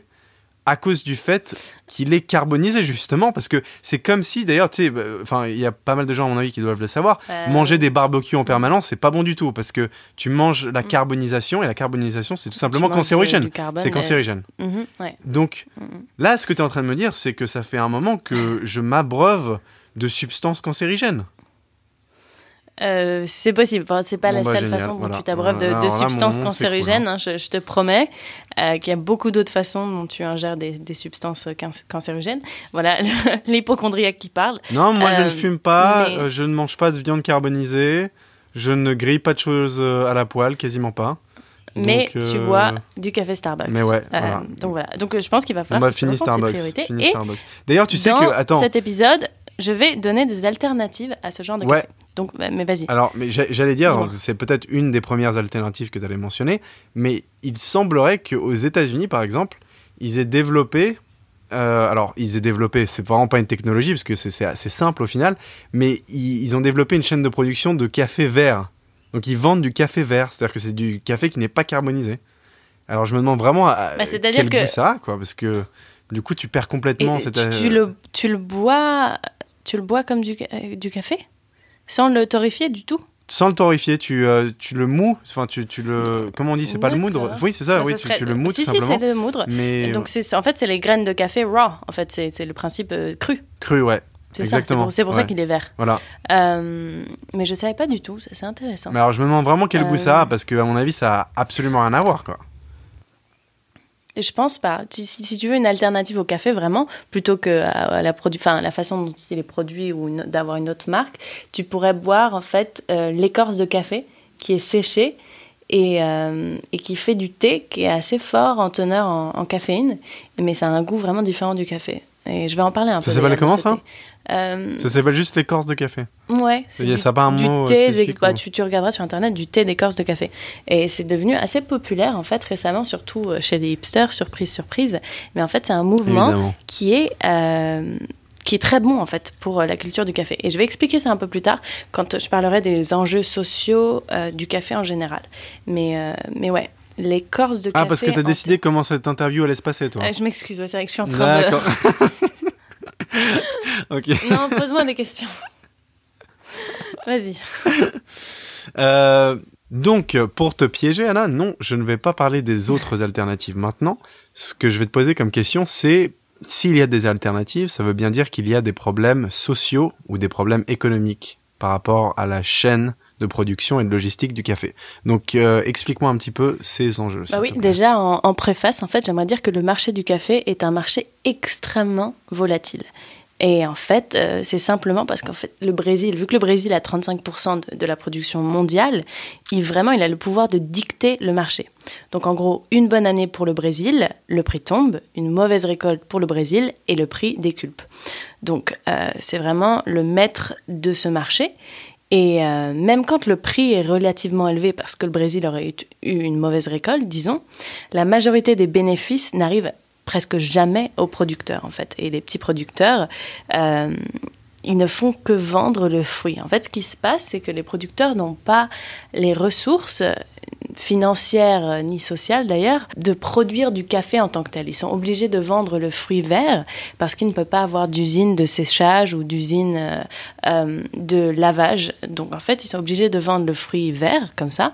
[SPEAKER 1] à cause du fait qu'il est carbonisé justement parce que c'est comme si d'ailleurs tu sais euh, enfin il y a pas mal de gens à mon avis qui doivent le savoir.
[SPEAKER 2] Euh,
[SPEAKER 1] manger des barbecues en permanence c'est pas bon du tout parce que tu manges la
[SPEAKER 2] Mm.
[SPEAKER 1] carbonisation et la carbonisation c'est tout simplement
[SPEAKER 2] du-
[SPEAKER 1] cancérigène c'est
[SPEAKER 2] euh,
[SPEAKER 1] cancérigène.
[SPEAKER 2] Mhm, ouais.
[SPEAKER 1] donc
[SPEAKER 2] Mhm.
[SPEAKER 1] là ce que tu es en train de me dire c'est que ça fait un moment que je m'abreuve de substances cancérigènes
[SPEAKER 2] Euh, c'est possible. Enfin, c'est pas
[SPEAKER 1] Bon,
[SPEAKER 2] la
[SPEAKER 1] bah,
[SPEAKER 2] seule
[SPEAKER 1] génial,
[SPEAKER 2] façon dont
[SPEAKER 1] voilà.
[SPEAKER 2] tu t'abreuves de,
[SPEAKER 1] là,
[SPEAKER 2] substances
[SPEAKER 1] monde
[SPEAKER 2] cancérigènes. hein, je, je te promets euh, qu'il y a beaucoup d'autres façons dont tu ingères des, des substances can- cancérigènes. Voilà, [laughs] l'hypochondriaque qui parle.
[SPEAKER 1] non moi je ne
[SPEAKER 2] Euh,
[SPEAKER 1] fume pas
[SPEAKER 2] mais-
[SPEAKER 1] euh, je ne mange pas de viande carbonisée je ne grille pas de choses à la poêle quasiment pas
[SPEAKER 2] Mais
[SPEAKER 1] Donc,
[SPEAKER 2] tu bois du café Starbucks.
[SPEAKER 1] mais ouais, voilà.
[SPEAKER 2] Donc voilà. Donc je pense qu'il va falloir
[SPEAKER 1] bah
[SPEAKER 2] que tu
[SPEAKER 1] fini
[SPEAKER 2] repenses tes
[SPEAKER 1] Starbucks.
[SPEAKER 2] priorités.
[SPEAKER 1] Fini
[SPEAKER 2] Et
[SPEAKER 1] Starbucks. D'ailleurs, tu sais que attends.
[SPEAKER 2] cet épisode, je vais donner des alternatives à ce genre de
[SPEAKER 1] Ouais.
[SPEAKER 2] café. Donc, bah, mais vas-y.
[SPEAKER 1] Alors, mais j'a- j'allais dire, c'est peut-être une des premières alternatives que tu allais mentionner, mais il semblerait qu'aux États-Unis, par exemple, ils aient développé. euh, alors, ils aient développé, c'est vraiment pas une technologie parce que c'est- assez simple au final, mais ils, ils ont développé une chaîne de production de café vert. Donc, ils vendent du café vert, c'est-à-dire que c'est du café qui n'est pas carbonisé. Alors, je me demande vraiment à,
[SPEAKER 2] Bah, c'est-à-dire
[SPEAKER 1] quel
[SPEAKER 2] que-
[SPEAKER 1] goût ça a, quoi, parce que du coup, tu perds
[SPEAKER 2] Et
[SPEAKER 1] complètement
[SPEAKER 2] tu,
[SPEAKER 1] cette.
[SPEAKER 2] tu le, tu le bois, tu le bois comme du, euh, du café, sans le torréfier du tout?
[SPEAKER 1] Sans le torréfier, tu, euh, tu le mous, enfin tu, tu le... Comment on dit C'est pas le moudre? Oui, c'est ça,
[SPEAKER 2] Bah,
[SPEAKER 1] oui,
[SPEAKER 2] ça
[SPEAKER 1] tu,
[SPEAKER 2] serait-
[SPEAKER 1] tu le mous
[SPEAKER 2] Si,
[SPEAKER 1] tout
[SPEAKER 2] si,
[SPEAKER 1] simplement.
[SPEAKER 2] c'est le moudre.
[SPEAKER 1] Mais
[SPEAKER 2] Donc c'est en fait c'est les graines de café raw. En fait c'est le principe euh, cru.
[SPEAKER 1] cru, ouais.
[SPEAKER 2] C'est
[SPEAKER 1] Exactement,
[SPEAKER 2] pour, c'est pour ça qu'il est vert.
[SPEAKER 1] Voilà.
[SPEAKER 2] Euh, mais je savais pas du tout. C'est intéressant.
[SPEAKER 1] Mais alors je me demande vraiment quel goût ça a, parce que à mon avis, ça a absolument rien à voir, quoi.
[SPEAKER 2] Et Je pense pas. Tu- Si, si tu veux une alternative au café, vraiment, plutôt que à, à la, produ- enfin, la façon dont il est produit ou d'avoir une autre marque, tu pourrais boire en fait euh, l'écorce de café qui est séchée et, euh, et qui fait du thé qui est assez fort en teneur en, en caféine, mais ça a un goût vraiment différent du café. Et je vais en parler un
[SPEAKER 1] Ça
[SPEAKER 2] peu.
[SPEAKER 1] s'appelle
[SPEAKER 2] d'ailleurs, de
[SPEAKER 1] comment, ça?
[SPEAKER 2] Euh,
[SPEAKER 1] Ça s'appelle juste l'écorce de café.
[SPEAKER 2] Ouais, c'est du,
[SPEAKER 1] ça pas un
[SPEAKER 2] du
[SPEAKER 1] mot, euh,
[SPEAKER 2] thé, bah, tu, tu regarderas sur internet du thé d'écorce de café. Et c'est devenu assez populaire en fait récemment, surtout euh, chez les hipsters, surprise, surprise. Mais en fait, c'est un mouvement
[SPEAKER 1] Évidemment.
[SPEAKER 2] qui est euh, qui est très bon en fait pour la culture du café. Et je vais expliquer ça un peu plus tard quand je parlerai des enjeux sociaux euh, du café en général. Mais mais ouais, l'écorce de café.
[SPEAKER 1] Ah, parce que t'as
[SPEAKER 2] en
[SPEAKER 1] décidé comment cette interview allait se passer, toi.
[SPEAKER 2] je m'excuse, ouais, c'est vrai que je suis en train de. [laughs] [laughs]
[SPEAKER 1] Ok.
[SPEAKER 2] Non, pose-moi des questions. Vas-y.
[SPEAKER 1] Euh, donc, pour te piéger, Anna, non, je ne vais pas parler des autres alternatives maintenant. Ce que je vais te poser comme question, c'est s'il y a des alternatives, ça veut bien dire qu'il y a des problèmes sociaux ou des problèmes économiques par rapport à la chaîne de production et de logistique du café. Donc, euh, explique-moi un petit peu ces enjeux.
[SPEAKER 2] Bah oui, déjà en, en préface, en fait, j'aimerais dire que le marché du café est un marché extrêmement volatile. Et en fait, euh, c'est simplement parce qu'en fait, le Brésil, vu que le Brésil a 35% de, de la production mondiale, il vraiment, il a le pouvoir de dicter le marché. Donc en gros, une bonne année pour le Brésil, le prix tombe, une mauvaise récolte pour le Brésil et le prix déculpe. Donc euh, c'est vraiment le maître de ce marché. Et euh, même quand le prix est relativement élevé parce que le Brésil aurait eu une mauvaise récolte, disons, la majorité des bénéfices n'arrivent presque jamais aux producteurs en fait. Et les petits producteurs, euh, ils ne font que vendre le fruit. En fait, ce qui se passe, c'est que les producteurs n'ont pas les ressources financières euh, ni sociales d'ailleurs de produire du café en tant que tel. Ils sont obligés de vendre le fruit vert parce qu'ils ne peuvent pas avoir d'usine de séchage ou d'usine euh, euh, de lavage. Donc en fait, ils sont obligés de vendre le fruit vert comme ça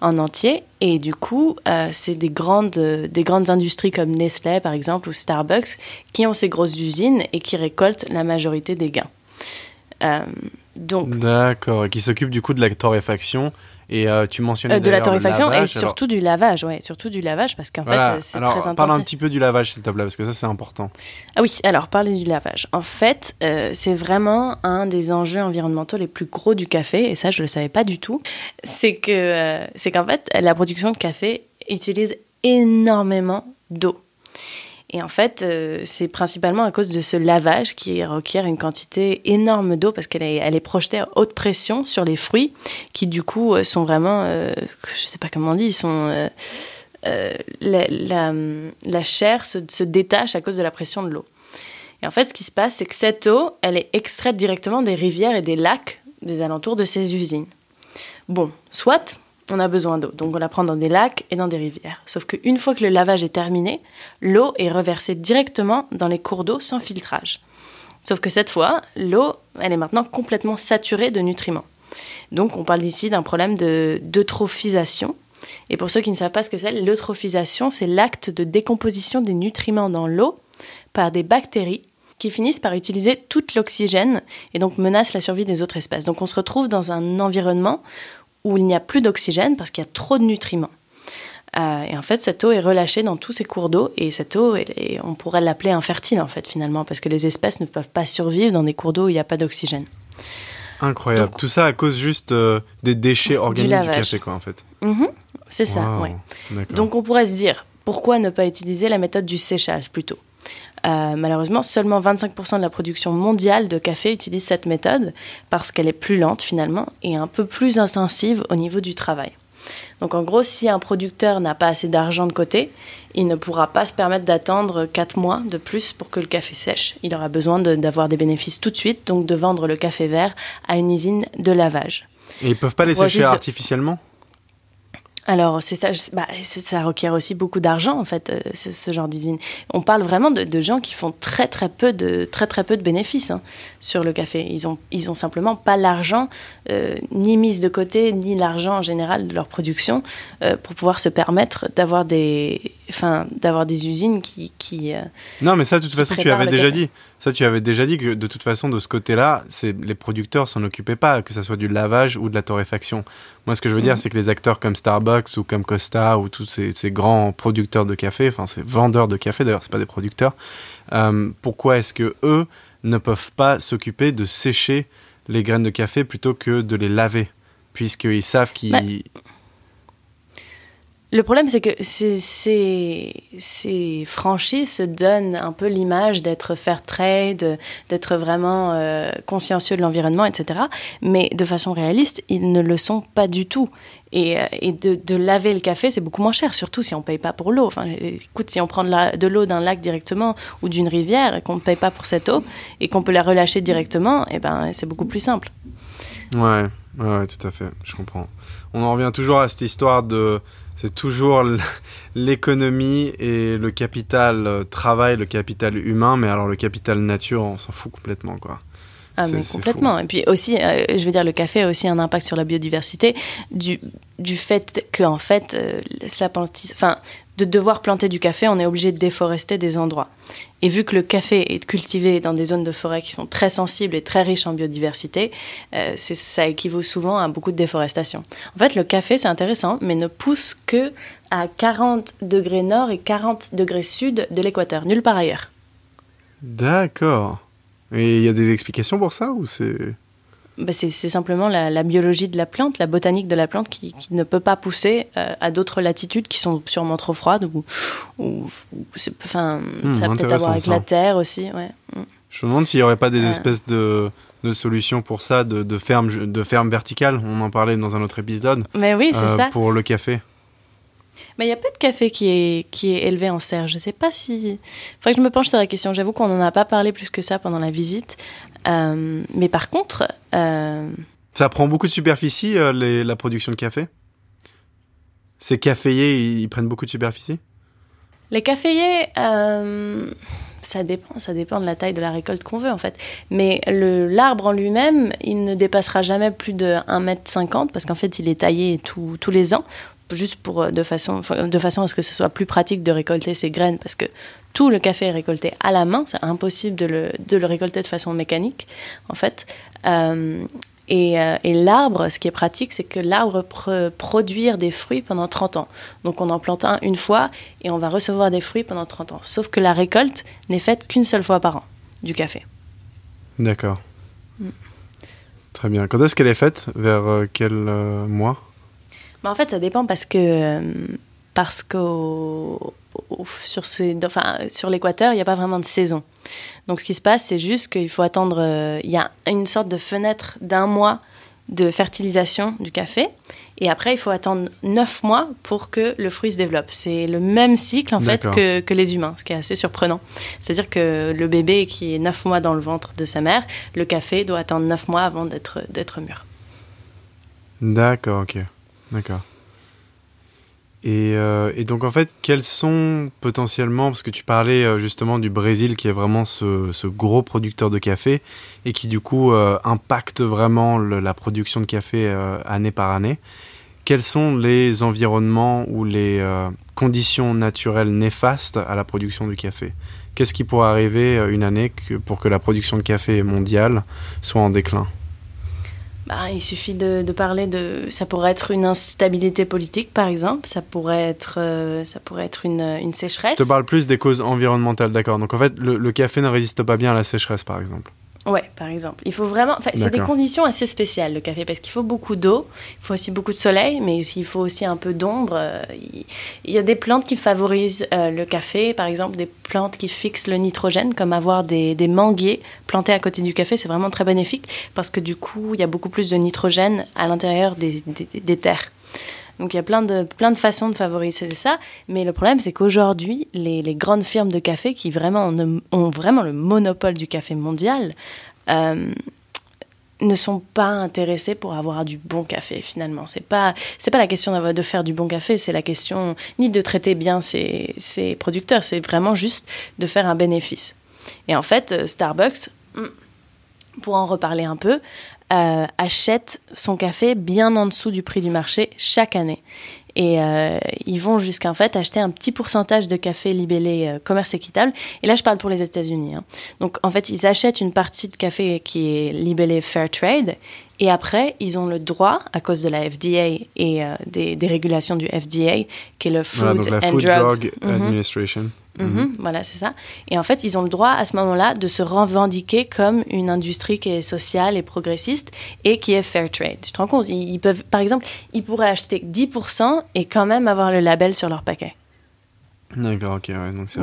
[SPEAKER 2] en entier. Et du coup, c'est des grandes, des grandes industries comme Nestlé par exemple ou Starbucks qui ont ces grosses usines et qui récoltent la majorité des gains. donc.
[SPEAKER 1] D'accord, qui s'occupe du coup de la torréfaction et euh, tu mentionnais
[SPEAKER 2] euh, de la torréfaction et surtout du lavage, ouais, surtout du lavage parce qu'en
[SPEAKER 1] Voilà.
[SPEAKER 2] fait c'est
[SPEAKER 1] Alors,
[SPEAKER 2] très
[SPEAKER 1] Parle un petit peu du lavage, s'il te plaît, parce que ça c'est important.
[SPEAKER 2] Ah oui, alors parler du lavage. En fait, euh, c'est vraiment un des enjeux environnementaux les plus gros du café et ça je le savais pas du tout. C'est que euh, c'est qu'en fait la production de café utilise énormément d'eau. Et en fait, euh, c'est principalement à cause de ce lavage qui requiert une quantité énorme d'eau parce qu'elle est, projetée à haute pression sur les fruits qui du coup euh, sont vraiment, euh, je sais pas comment on dit, ils sont... la, chair se détache à cause de la pression de l'eau. Et en fait, ce qui se passe, c'est que cette eau, elle est extraite directement des rivières et des lacs des alentours de ces usines. Bon, soit on a besoin d'eau, donc on la prend dans des lacs et dans des rivières. Sauf qu'une fois que le lavage est terminé, l'eau est reversée directement dans les cours d'eau sans filtrage. Sauf que cette fois, l'eau, elle est maintenant complètement saturée de nutriments. Donc on parle ici d'un problème de- d'eutrophisation. Et pour ceux qui ne savent pas ce que c'est, l'eutrophisation, c'est l'acte de décomposition des nutriments dans l'eau par des bactéries qui finissent par utiliser tout l'oxygène et donc menacent la survie des autres espèces. Donc on se retrouve dans un environnement où il n'y a plus d'oxygène parce qu'il y a trop de nutriments. Euh, et en fait, cette eau est relâchée dans tous ces cours d'eau et cette eau, elle on pourrait l'appeler infertile en fait finalement parce que les espèces ne peuvent pas survivre dans des cours d'eau où il n'y a pas d'oxygène.
[SPEAKER 1] Incroyable.
[SPEAKER 2] Donc-
[SPEAKER 1] Tout ça à cause juste euh, des déchets organiques du, café, quoi, en fait.
[SPEAKER 2] Mhm, c'est ça, ouais. Donc on pourrait se dire, pourquoi ne pas utiliser la méthode du séchage plutôt? Euh, Malheureusement, seulement 25% de la production mondiale de café utilise cette méthode parce qu'elle est plus lente finalement et un peu plus intensive au niveau du travail. Donc en gros, si un producteur n'a pas assez d'argent de côté, il ne pourra pas se permettre d'attendre 4 mois de plus pour que le café sèche. Il aura besoin de- d'avoir des bénéfices tout de suite, donc de vendre le café vert à une usine de lavage.
[SPEAKER 1] Et ils peuvent pas les sécher
[SPEAKER 2] de-
[SPEAKER 1] artificiellement?
[SPEAKER 2] Alors, c'est ça, bah, ça requiert aussi beaucoup d'argent, en fait, euh, ce, ce genre d'usine. On parle vraiment de, de gens qui font très, très peu de, très, très peu de bénéfices hein, sur le café. Ils ont, ils ont simplement pas l'argent, euh, ni mise de côté, ni l'argent en général de leur production euh, pour pouvoir se permettre d'avoir des, enfin, des usines qui. qui
[SPEAKER 1] Non, mais ça, de toute façon, tu avais déjà
[SPEAKER 2] café.
[SPEAKER 1] dit. Ça, tu avais déjà dit que de toute façon, de ce côté-là, les producteurs s'en occupaient pas, que ça soit du lavage ou de la torréfaction. Moi, ce que je veux dire,
[SPEAKER 2] Mhm.
[SPEAKER 1] c'est que les acteurs comme Starbucks ou comme Costa ou tous ces, ces grands producteurs de café, enfin, ces vendeurs de café d'ailleurs, c'est pas des producteurs. euh, pourquoi est-ce que eux ne peuvent pas s'occuper de sécher les graines de café plutôt que de les laver, puisqu'ils savent qu'ils
[SPEAKER 2] Bah, Le problème, c'est que ces, ces, franchises se donnent un peu l'image d'être fair trade, d'être vraiment euh, consciencieux de l'environnement, etc. Mais de façon réaliste, ils ne le sont pas du tout. Et, euh, et de, laver le café, c'est beaucoup moins cher, surtout si on ne paye pas pour l'eau. Enfin, écoute, si on prend de l'eau d'un lac directement ou d'une rivière et qu'on ne paye pas pour cette eau et qu'on peut la relâcher directement, eh ben, c'est beaucoup plus simple.
[SPEAKER 1] Ouais, ouais, tout à fait, je comprends. On en revient toujours à cette histoire de. C'est toujours l'économie et le capital euh, travail, le capital humain, mais alors le capital nature, on s'en fout complètement, quoi.
[SPEAKER 2] Ah, mais complètement. Et puis aussi, euh, je veux dire, le café a aussi un impact sur la biodiversité du, du fait que, en fait, euh, enfin, de devoir planter du café, on est obligé de déforester des endroits. Et vu que le café est cultivé dans des zones de forêt qui sont très sensibles et très riches en biodiversité, euh, ça équivaut souvent à beaucoup de déforestation. En fait, le café, c'est intéressant, mais ne pousse que à 40 degrés nord et 40 degrés sud de l'équateur, nulle part ailleurs.
[SPEAKER 1] D'accord. Et il y a des explications pour ça ou c'est.
[SPEAKER 2] Bah, c'est simplement la, la biologie de la plante, la botanique de la plante qui, qui ne peut pas pousser euh, à d'autres latitudes qui sont sûrement trop froides ou, ou, ou c'est- enfin,
[SPEAKER 1] Hmm,
[SPEAKER 2] ça a peut-être à voir avec
[SPEAKER 1] ça.
[SPEAKER 2] la terre aussi. Ouais. Mm.
[SPEAKER 1] Je me demande s'il n'y aurait pas des
[SPEAKER 2] Euh.
[SPEAKER 1] espèces de, de solutions pour ça, de, de fermes de fermes verticales. On en parlait dans un autre épisode.
[SPEAKER 2] Mais oui, c'est
[SPEAKER 1] euh,
[SPEAKER 2] ça.
[SPEAKER 1] Pour le café.
[SPEAKER 2] Mais il y a pas de café qui est, qui est élevé en serre. Je sais pas si. Il faudrait que je me penche sur la question. J'avoue qu'on n'en a pas parlé plus que ça pendant la visite. Euh, mais par contre, euh,
[SPEAKER 1] Ça prend beaucoup de superficie, euh, les- la production de café? Ces caféiers, ils, ils prennent beaucoup de superficie?
[SPEAKER 2] Les caféiers, ça dépend, ça dépend de la taille de la récolte qu'on veut en fait. Mais l'arbre en lui-même, il ne dépassera jamais plus de 1m50 parce qu'en fait il est taillé tout- tous les ans juste pour de façon, de façon à ce que ce soit plus pratique de récolter ces graines, parce que tout le café est récolté à la main, c'est impossible de le, de le, récolter de façon mécanique, en fait. Et, et l'arbre, ce qui est pratique, c'est que l'arbre peut produire des fruits pendant 30 ans. Donc on en plante un une fois et on va recevoir des fruits pendant 30 ans. Sauf que la récolte n'est faite qu'une seule fois par an du café.
[SPEAKER 1] D'accord. Mm. Très bien. Quand est-ce qu'elle est faite? Vers euh, quel euh, mois?
[SPEAKER 2] Bah, En fait, ça dépend parce que euh, parce que sur, enfin, sur l'équateur, il n'y a pas vraiment de saison. Donc, ce qui se passe, c'est juste qu'il faut attendre. Il y a une sorte de fenêtre d'un mois de fertilisation du café. Et après, il faut attendre 9 mois pour que le fruit se développe. C'est le même cycle, en fait, que, que, les humains, ce qui est assez surprenant. C'est-à-dire que le bébé qui est 9 mois dans le ventre de sa mère, le café doit attendre 9 mois avant d'être mûr.
[SPEAKER 1] D'accord, ok. D'accord. Euh, et, donc en fait, quels sont potentiellement, parce que tu parlais euh, justement du Brésil qui est vraiment ce, gros producteur de café et qui du coup euh, impacte vraiment la production de café année par année, quels sont les environnements ou les conditions naturelles néfastes à la production du café? Qu'est-ce qui pourrait arriver une année pour que la production de café mondiale soit en déclin?
[SPEAKER 2] Bah, il suffit de, parler de. Ça pourrait être une instabilité politique, par exemple. Ça pourrait être, euh, ça pourrait être une, une, sécheresse.
[SPEAKER 1] Je te parle plus des causes environnementales, d'accord. Donc en fait, le, café ne résiste pas bien à la sécheresse, par exemple.
[SPEAKER 2] Ouais, par exemple. Il faut vraiment. c'est des conditions assez spéciales le café parce qu'il faut beaucoup d'eau, il faut aussi beaucoup de soleil, mais il faut aussi un peu d'ombre. Euh, il y a des plantes qui favorisent euh, le café, par exemple des plantes qui fixent le nitrogène, comme avoir des, des manguiers plantés à côté du café, c'est vraiment très bénéfique parce que du coup, il y a beaucoup plus de nitrogène à l'intérieur des, des, des terres. Donc il y a plein de, plein de façons de favoriser ça. Mais le problème, c'est qu'aujourd'hui, les, les, grandes firmes de café qui vraiment ont vraiment le monopole du café mondial euh, ne sont pas intéressées pour avoir du bon café finalement. C'est pas pas la question de faire du bon café, c'est la question ni de traiter bien ses, ses producteurs, c'est vraiment juste de faire un bénéfice. Et en fait, euh, Starbucks, hmm, pour en reparler un peu, euh, achète son café bien en dessous du prix du marché chaque année. Et euh, ils vont jusqu'à en fait acheter un petit pourcentage de café libellé euh, commerce équitable. Et là, je parle pour les États-Unis. Hein. Donc, en fait, ils achètent une partie de café qui est libellé Fair Trade. Et après, ils ont le droit, à cause de la FDA et des, des, régulations du FDA, qui est le Food
[SPEAKER 1] and Drug mhm. Administration.
[SPEAKER 2] Mhm. Voilà, c'est ça. Et en fait, ils ont le droit à ce moment-là de se revendiquer comme une industrie qui est sociale et progressiste et qui est fair trade. Tu te rends compte? Ils, peuvent, Par exemple, ils pourraient acheter 10% et quand même avoir le label sur leur paquet.
[SPEAKER 1] D'accord, ok.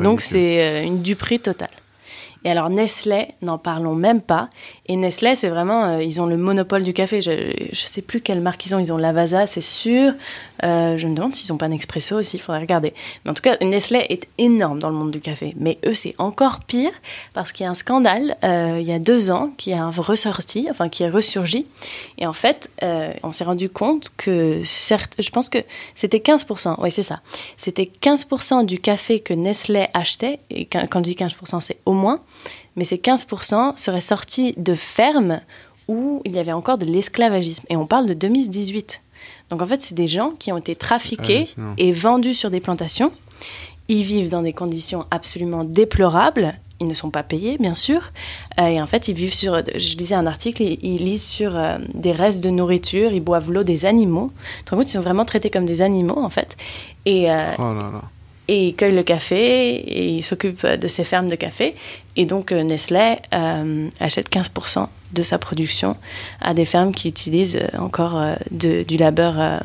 [SPEAKER 2] donc c'est euh, une duperie totale. Et alors Nestlé, n'en parlons même pas. Et Nestlé, c'est vraiment, euh, ils ont le monopole du café. Je ne sais plus quelle marque ils ont. Ils ont Lavazza, c'est sûr. Euh, je me demande s'ils n'ont pas un expresso aussi, il faudrait regarder. Mais en tout cas, Nestlé est énorme dans le monde du café. Mais eux, c'est encore pire parce qu'il y a un scandale euh, il y a deux ans qui a ressorti, enfin qui est ressurgi. Et en fait, on s'est rendu compte que certes, je pense que c'était 15%. Oui, c'est ça. C'était 15% du café que Nestlé achetait. Et quand je dis 15%, c'est au moins mais ces 15% seraient sortis de fermes où il y avait encore de l'esclavagisme. Et on parle de 2018. Donc en fait, c'est des gens qui ont été trafiqués et vendus sur des plantations. Ils vivent dans des conditions absolument déplorables. Ils ne sont pas payés, bien sûr. Euh, et en fait, ils vivent sur. Je lisais un article, ils, lisent sur euh, des restes de nourriture, ils boivent l'eau des animaux. Donc, ils sont vraiment traités comme des animaux, en fait. Et, euh, oh là là et il cueille le café et il s'occupe de ses fermes de café. Et donc euh, Nestlé euh, achète 15% de sa production à des fermes qui utilisent euh, encore du labeur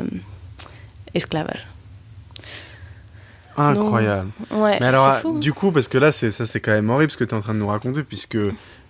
[SPEAKER 2] esclavage.
[SPEAKER 1] Incroyable.
[SPEAKER 2] ouais,
[SPEAKER 1] Mais alors, du coup, parce que là, ça c'est quand même horrible ce que tu es en train de nous raconter, puisque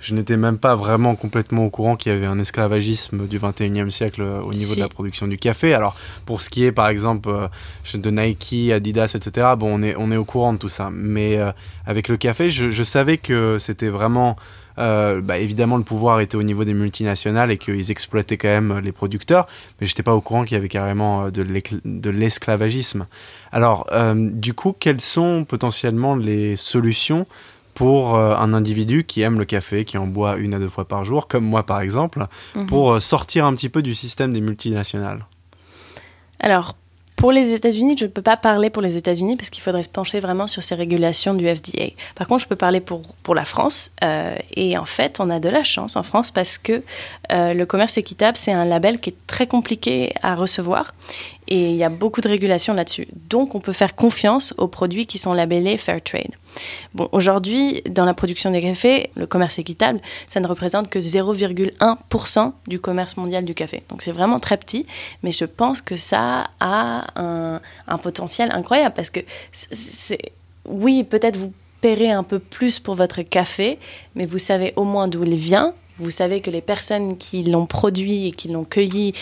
[SPEAKER 1] je n'étais même pas vraiment complètement au courant qu'il y avait un esclavagisme du 21e siècle euh, au niveau de la production du café. Alors, pour ce qui est, par exemple, euh, de Nike, Adidas, etc., bon, on est, on est au courant de tout ça. Mais euh, avec le café, je, savais que c'était vraiment... bah, évidemment, le pouvoir était au niveau des multinationales et qu'ils exploitaient quand même les producteurs, mais je n'étais pas au courant qu'il y avait carrément de l'esclavagisme. Alors, du coup, quelles sont potentiellement les solutions pour euh, un individu qui aime le café, qui en boit une à deux fois par jour, comme moi par exemple, mhm. pour euh, sortir un petit peu du système des multinationales
[SPEAKER 2] Alors, Pour les États-Unis, je ne peux pas parler pour les États-Unis parce qu'il faudrait se pencher vraiment sur ces régulations du FDA. Par contre, je peux parler pour, pour la France. Euh, et en fait, on a de la chance en France parce que euh, le commerce équitable, c'est un label qui est très compliqué à recevoir. Et il y a beaucoup de régulations là-dessus. Donc, on peut faire confiance aux produits qui sont labellés Fair Trade. Bon, aujourd'hui, dans la production des cafés, le commerce équitable, ça ne représente que 0,1% du commerce mondial du café. Donc c'est vraiment très petit, mais je pense que ça a un, potentiel incroyable parce que oui, peut-être vous paierez un peu plus pour votre café, mais vous savez au moins d'où il vient. Vous savez que les personnes qui l'ont produit et qui l'ont cueilli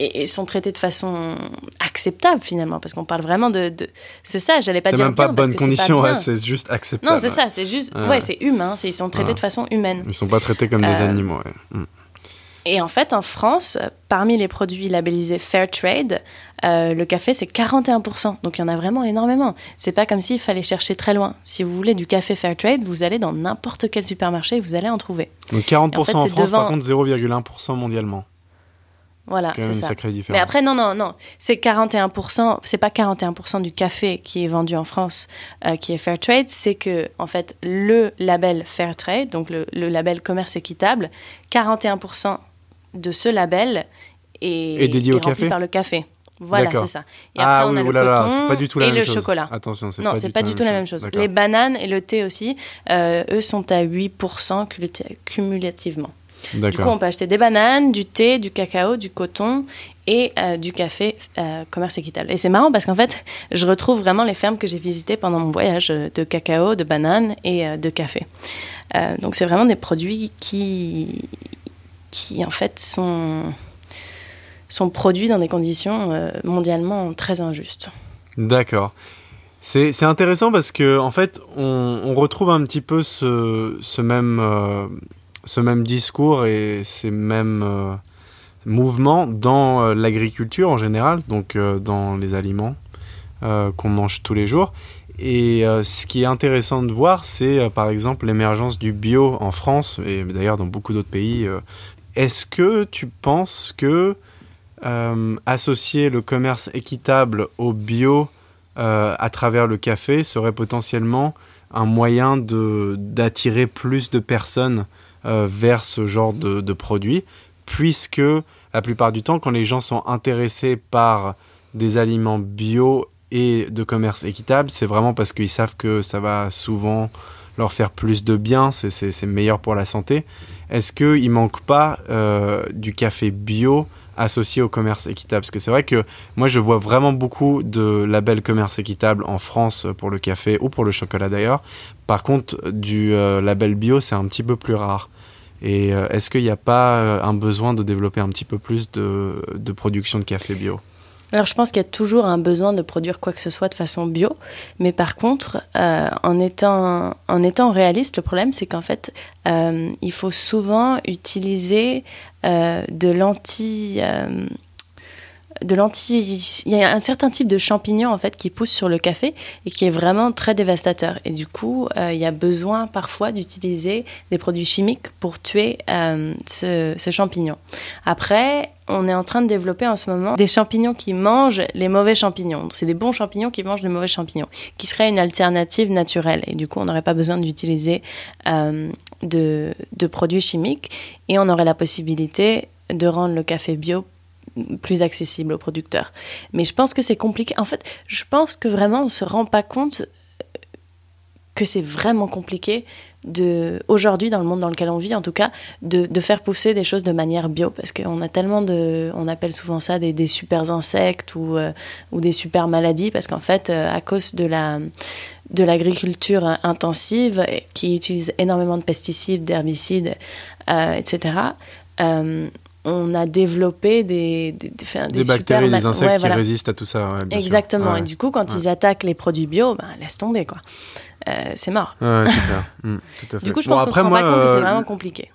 [SPEAKER 2] et, sont traités de façon acceptable finalement parce qu'on parle vraiment de, c'est ça j'allais pas dire
[SPEAKER 1] même pas bonne condition c'est juste acceptable.
[SPEAKER 2] Non c'est ça c'est juste ouais, c'est humain ils sont traités de façon humaine.
[SPEAKER 1] Ils sont pas traités comme des euh, animaux mm.
[SPEAKER 2] et en fait en France parmi les produits labellisés Fair Trade euh, le café c'est 41% donc il y en a vraiment énormément. C'est pas comme s'il fallait chercher très loin. Si vous voulez du café Fair Trade vous allez dans n'importe quel supermarché et vous allez en trouver.
[SPEAKER 1] Donc 40% en, France par contre 0,1% mondialement
[SPEAKER 2] voilà, c'est ça. Mais après, non, non, non. C'est 41%, c'est pas 41% du café qui est vendu en France euh, qui est Fair Trade, c'est que, en fait, le label Fair Trade, donc le, label commerce équitable, 41% de ce label est,
[SPEAKER 1] dédié au
[SPEAKER 2] café par le café. Voilà, c'est ça.
[SPEAKER 1] Et après, ah, on a le coton
[SPEAKER 2] pas du tout la
[SPEAKER 1] et
[SPEAKER 2] le chocolat.
[SPEAKER 1] Attention, c'est
[SPEAKER 2] non,
[SPEAKER 1] pas, du,
[SPEAKER 2] pas
[SPEAKER 1] tout
[SPEAKER 2] du tout la même chose. Les bananes et le thé aussi, euh, eux sont à 8% cumulativement. Du coup, on peut acheter des bananes, du thé, du cacao, du coton et euh, du café euh, commerce équitable. Et c'est marrant parce qu'en fait, je retrouve vraiment les fermes que j'ai visitées pendant mon voyage euh, de cacao, de bananes et de café. donc c'est vraiment des produits qui, qui en fait sont, sont produits dans des conditions mondialement très injustes.
[SPEAKER 1] D'accord. C'est intéressant parce que en fait, on, on, retrouve un petit peu ce, ce même ce même discours et ces mêmes euh, mouvements dans euh, l'agriculture en général, donc euh, dans les aliments qu'on mange tous les jours. Et ce qui est intéressant de voir, c'est par exemple l'émergence du bio en France et d'ailleurs dans beaucoup d'autres pays. Est-ce que tu penses que associer le commerce équitable au bio à travers le café serait potentiellement un moyen d'attirer plus de personnes vers ce genre de, de produits, puisque la plupart du temps, quand les gens sont intéressés par des aliments bio et de commerce équitable, c'est vraiment parce qu'ils savent que ça va souvent leur faire plus de bien, c'est meilleur pour la santé. Est-ce qu'il ne manque pas euh, du café bio associé au commerce équitable? Parce que c'est vrai que moi je vois vraiment beaucoup de labels commerce équitable en France pour le café ou pour le chocolat d'ailleurs. Par contre, du euh, label bio, c'est un petit peu plus rare. Et euh, est-ce qu'il n'y a pas euh, un besoin de développer un petit peu plus de, production de café bio?
[SPEAKER 2] Alors je pense qu'il y a toujours un besoin de produire quoi que ce soit de façon bio, mais par contre, euh, en, étant, en étant réaliste, le problème c'est qu'en fait, il faut souvent utiliser de l'anti de l'anti. Il y a un certain type de champignon en fait qui pousse sur le café et qui est vraiment très dévastateur. Et du coup, euh, il y a besoin parfois d'utiliser des produits chimiques pour tuer euh, ce, champignon. Après, on est en train de développer en ce moment des champignons qui mangent les mauvais champignons. C'est des bons champignons qui mangent les mauvais champignons, qui serait une alternative naturelle. Et du coup, on n'aurait pas besoin d'utiliser euh, de, de produits chimiques et on aurait la possibilité de rendre le café bio plus accessible aux producteurs. Mais je pense que c'est compliqué. En fait, je pense que vraiment on se rend pas compte que c'est vraiment compliqué aujourd'hui dans le monde dans lequel on vit en tout cas de, faire pousser des choses de manière bio parce qu'on a tellement de on appelle souvent ça des, des super insectes ou, euh, des super maladies parce qu'en fait euh, à cause de la de l'agriculture intensive qui utilise énormément de pesticides d'herbicides euh, etc on a développé des, des,
[SPEAKER 1] des, bactéries, des insectes qui résistent à tout ça.
[SPEAKER 2] Exactement. Et du coup, quand ils attaquent les produits bio, ben, laisse tomber, quoi. Euh, c'est mort.
[SPEAKER 1] Ouais, [laughs] mmh, tout à fait.
[SPEAKER 2] Du coup, je pense qu'on se rend pas compte que c'est euh, vraiment compliqué.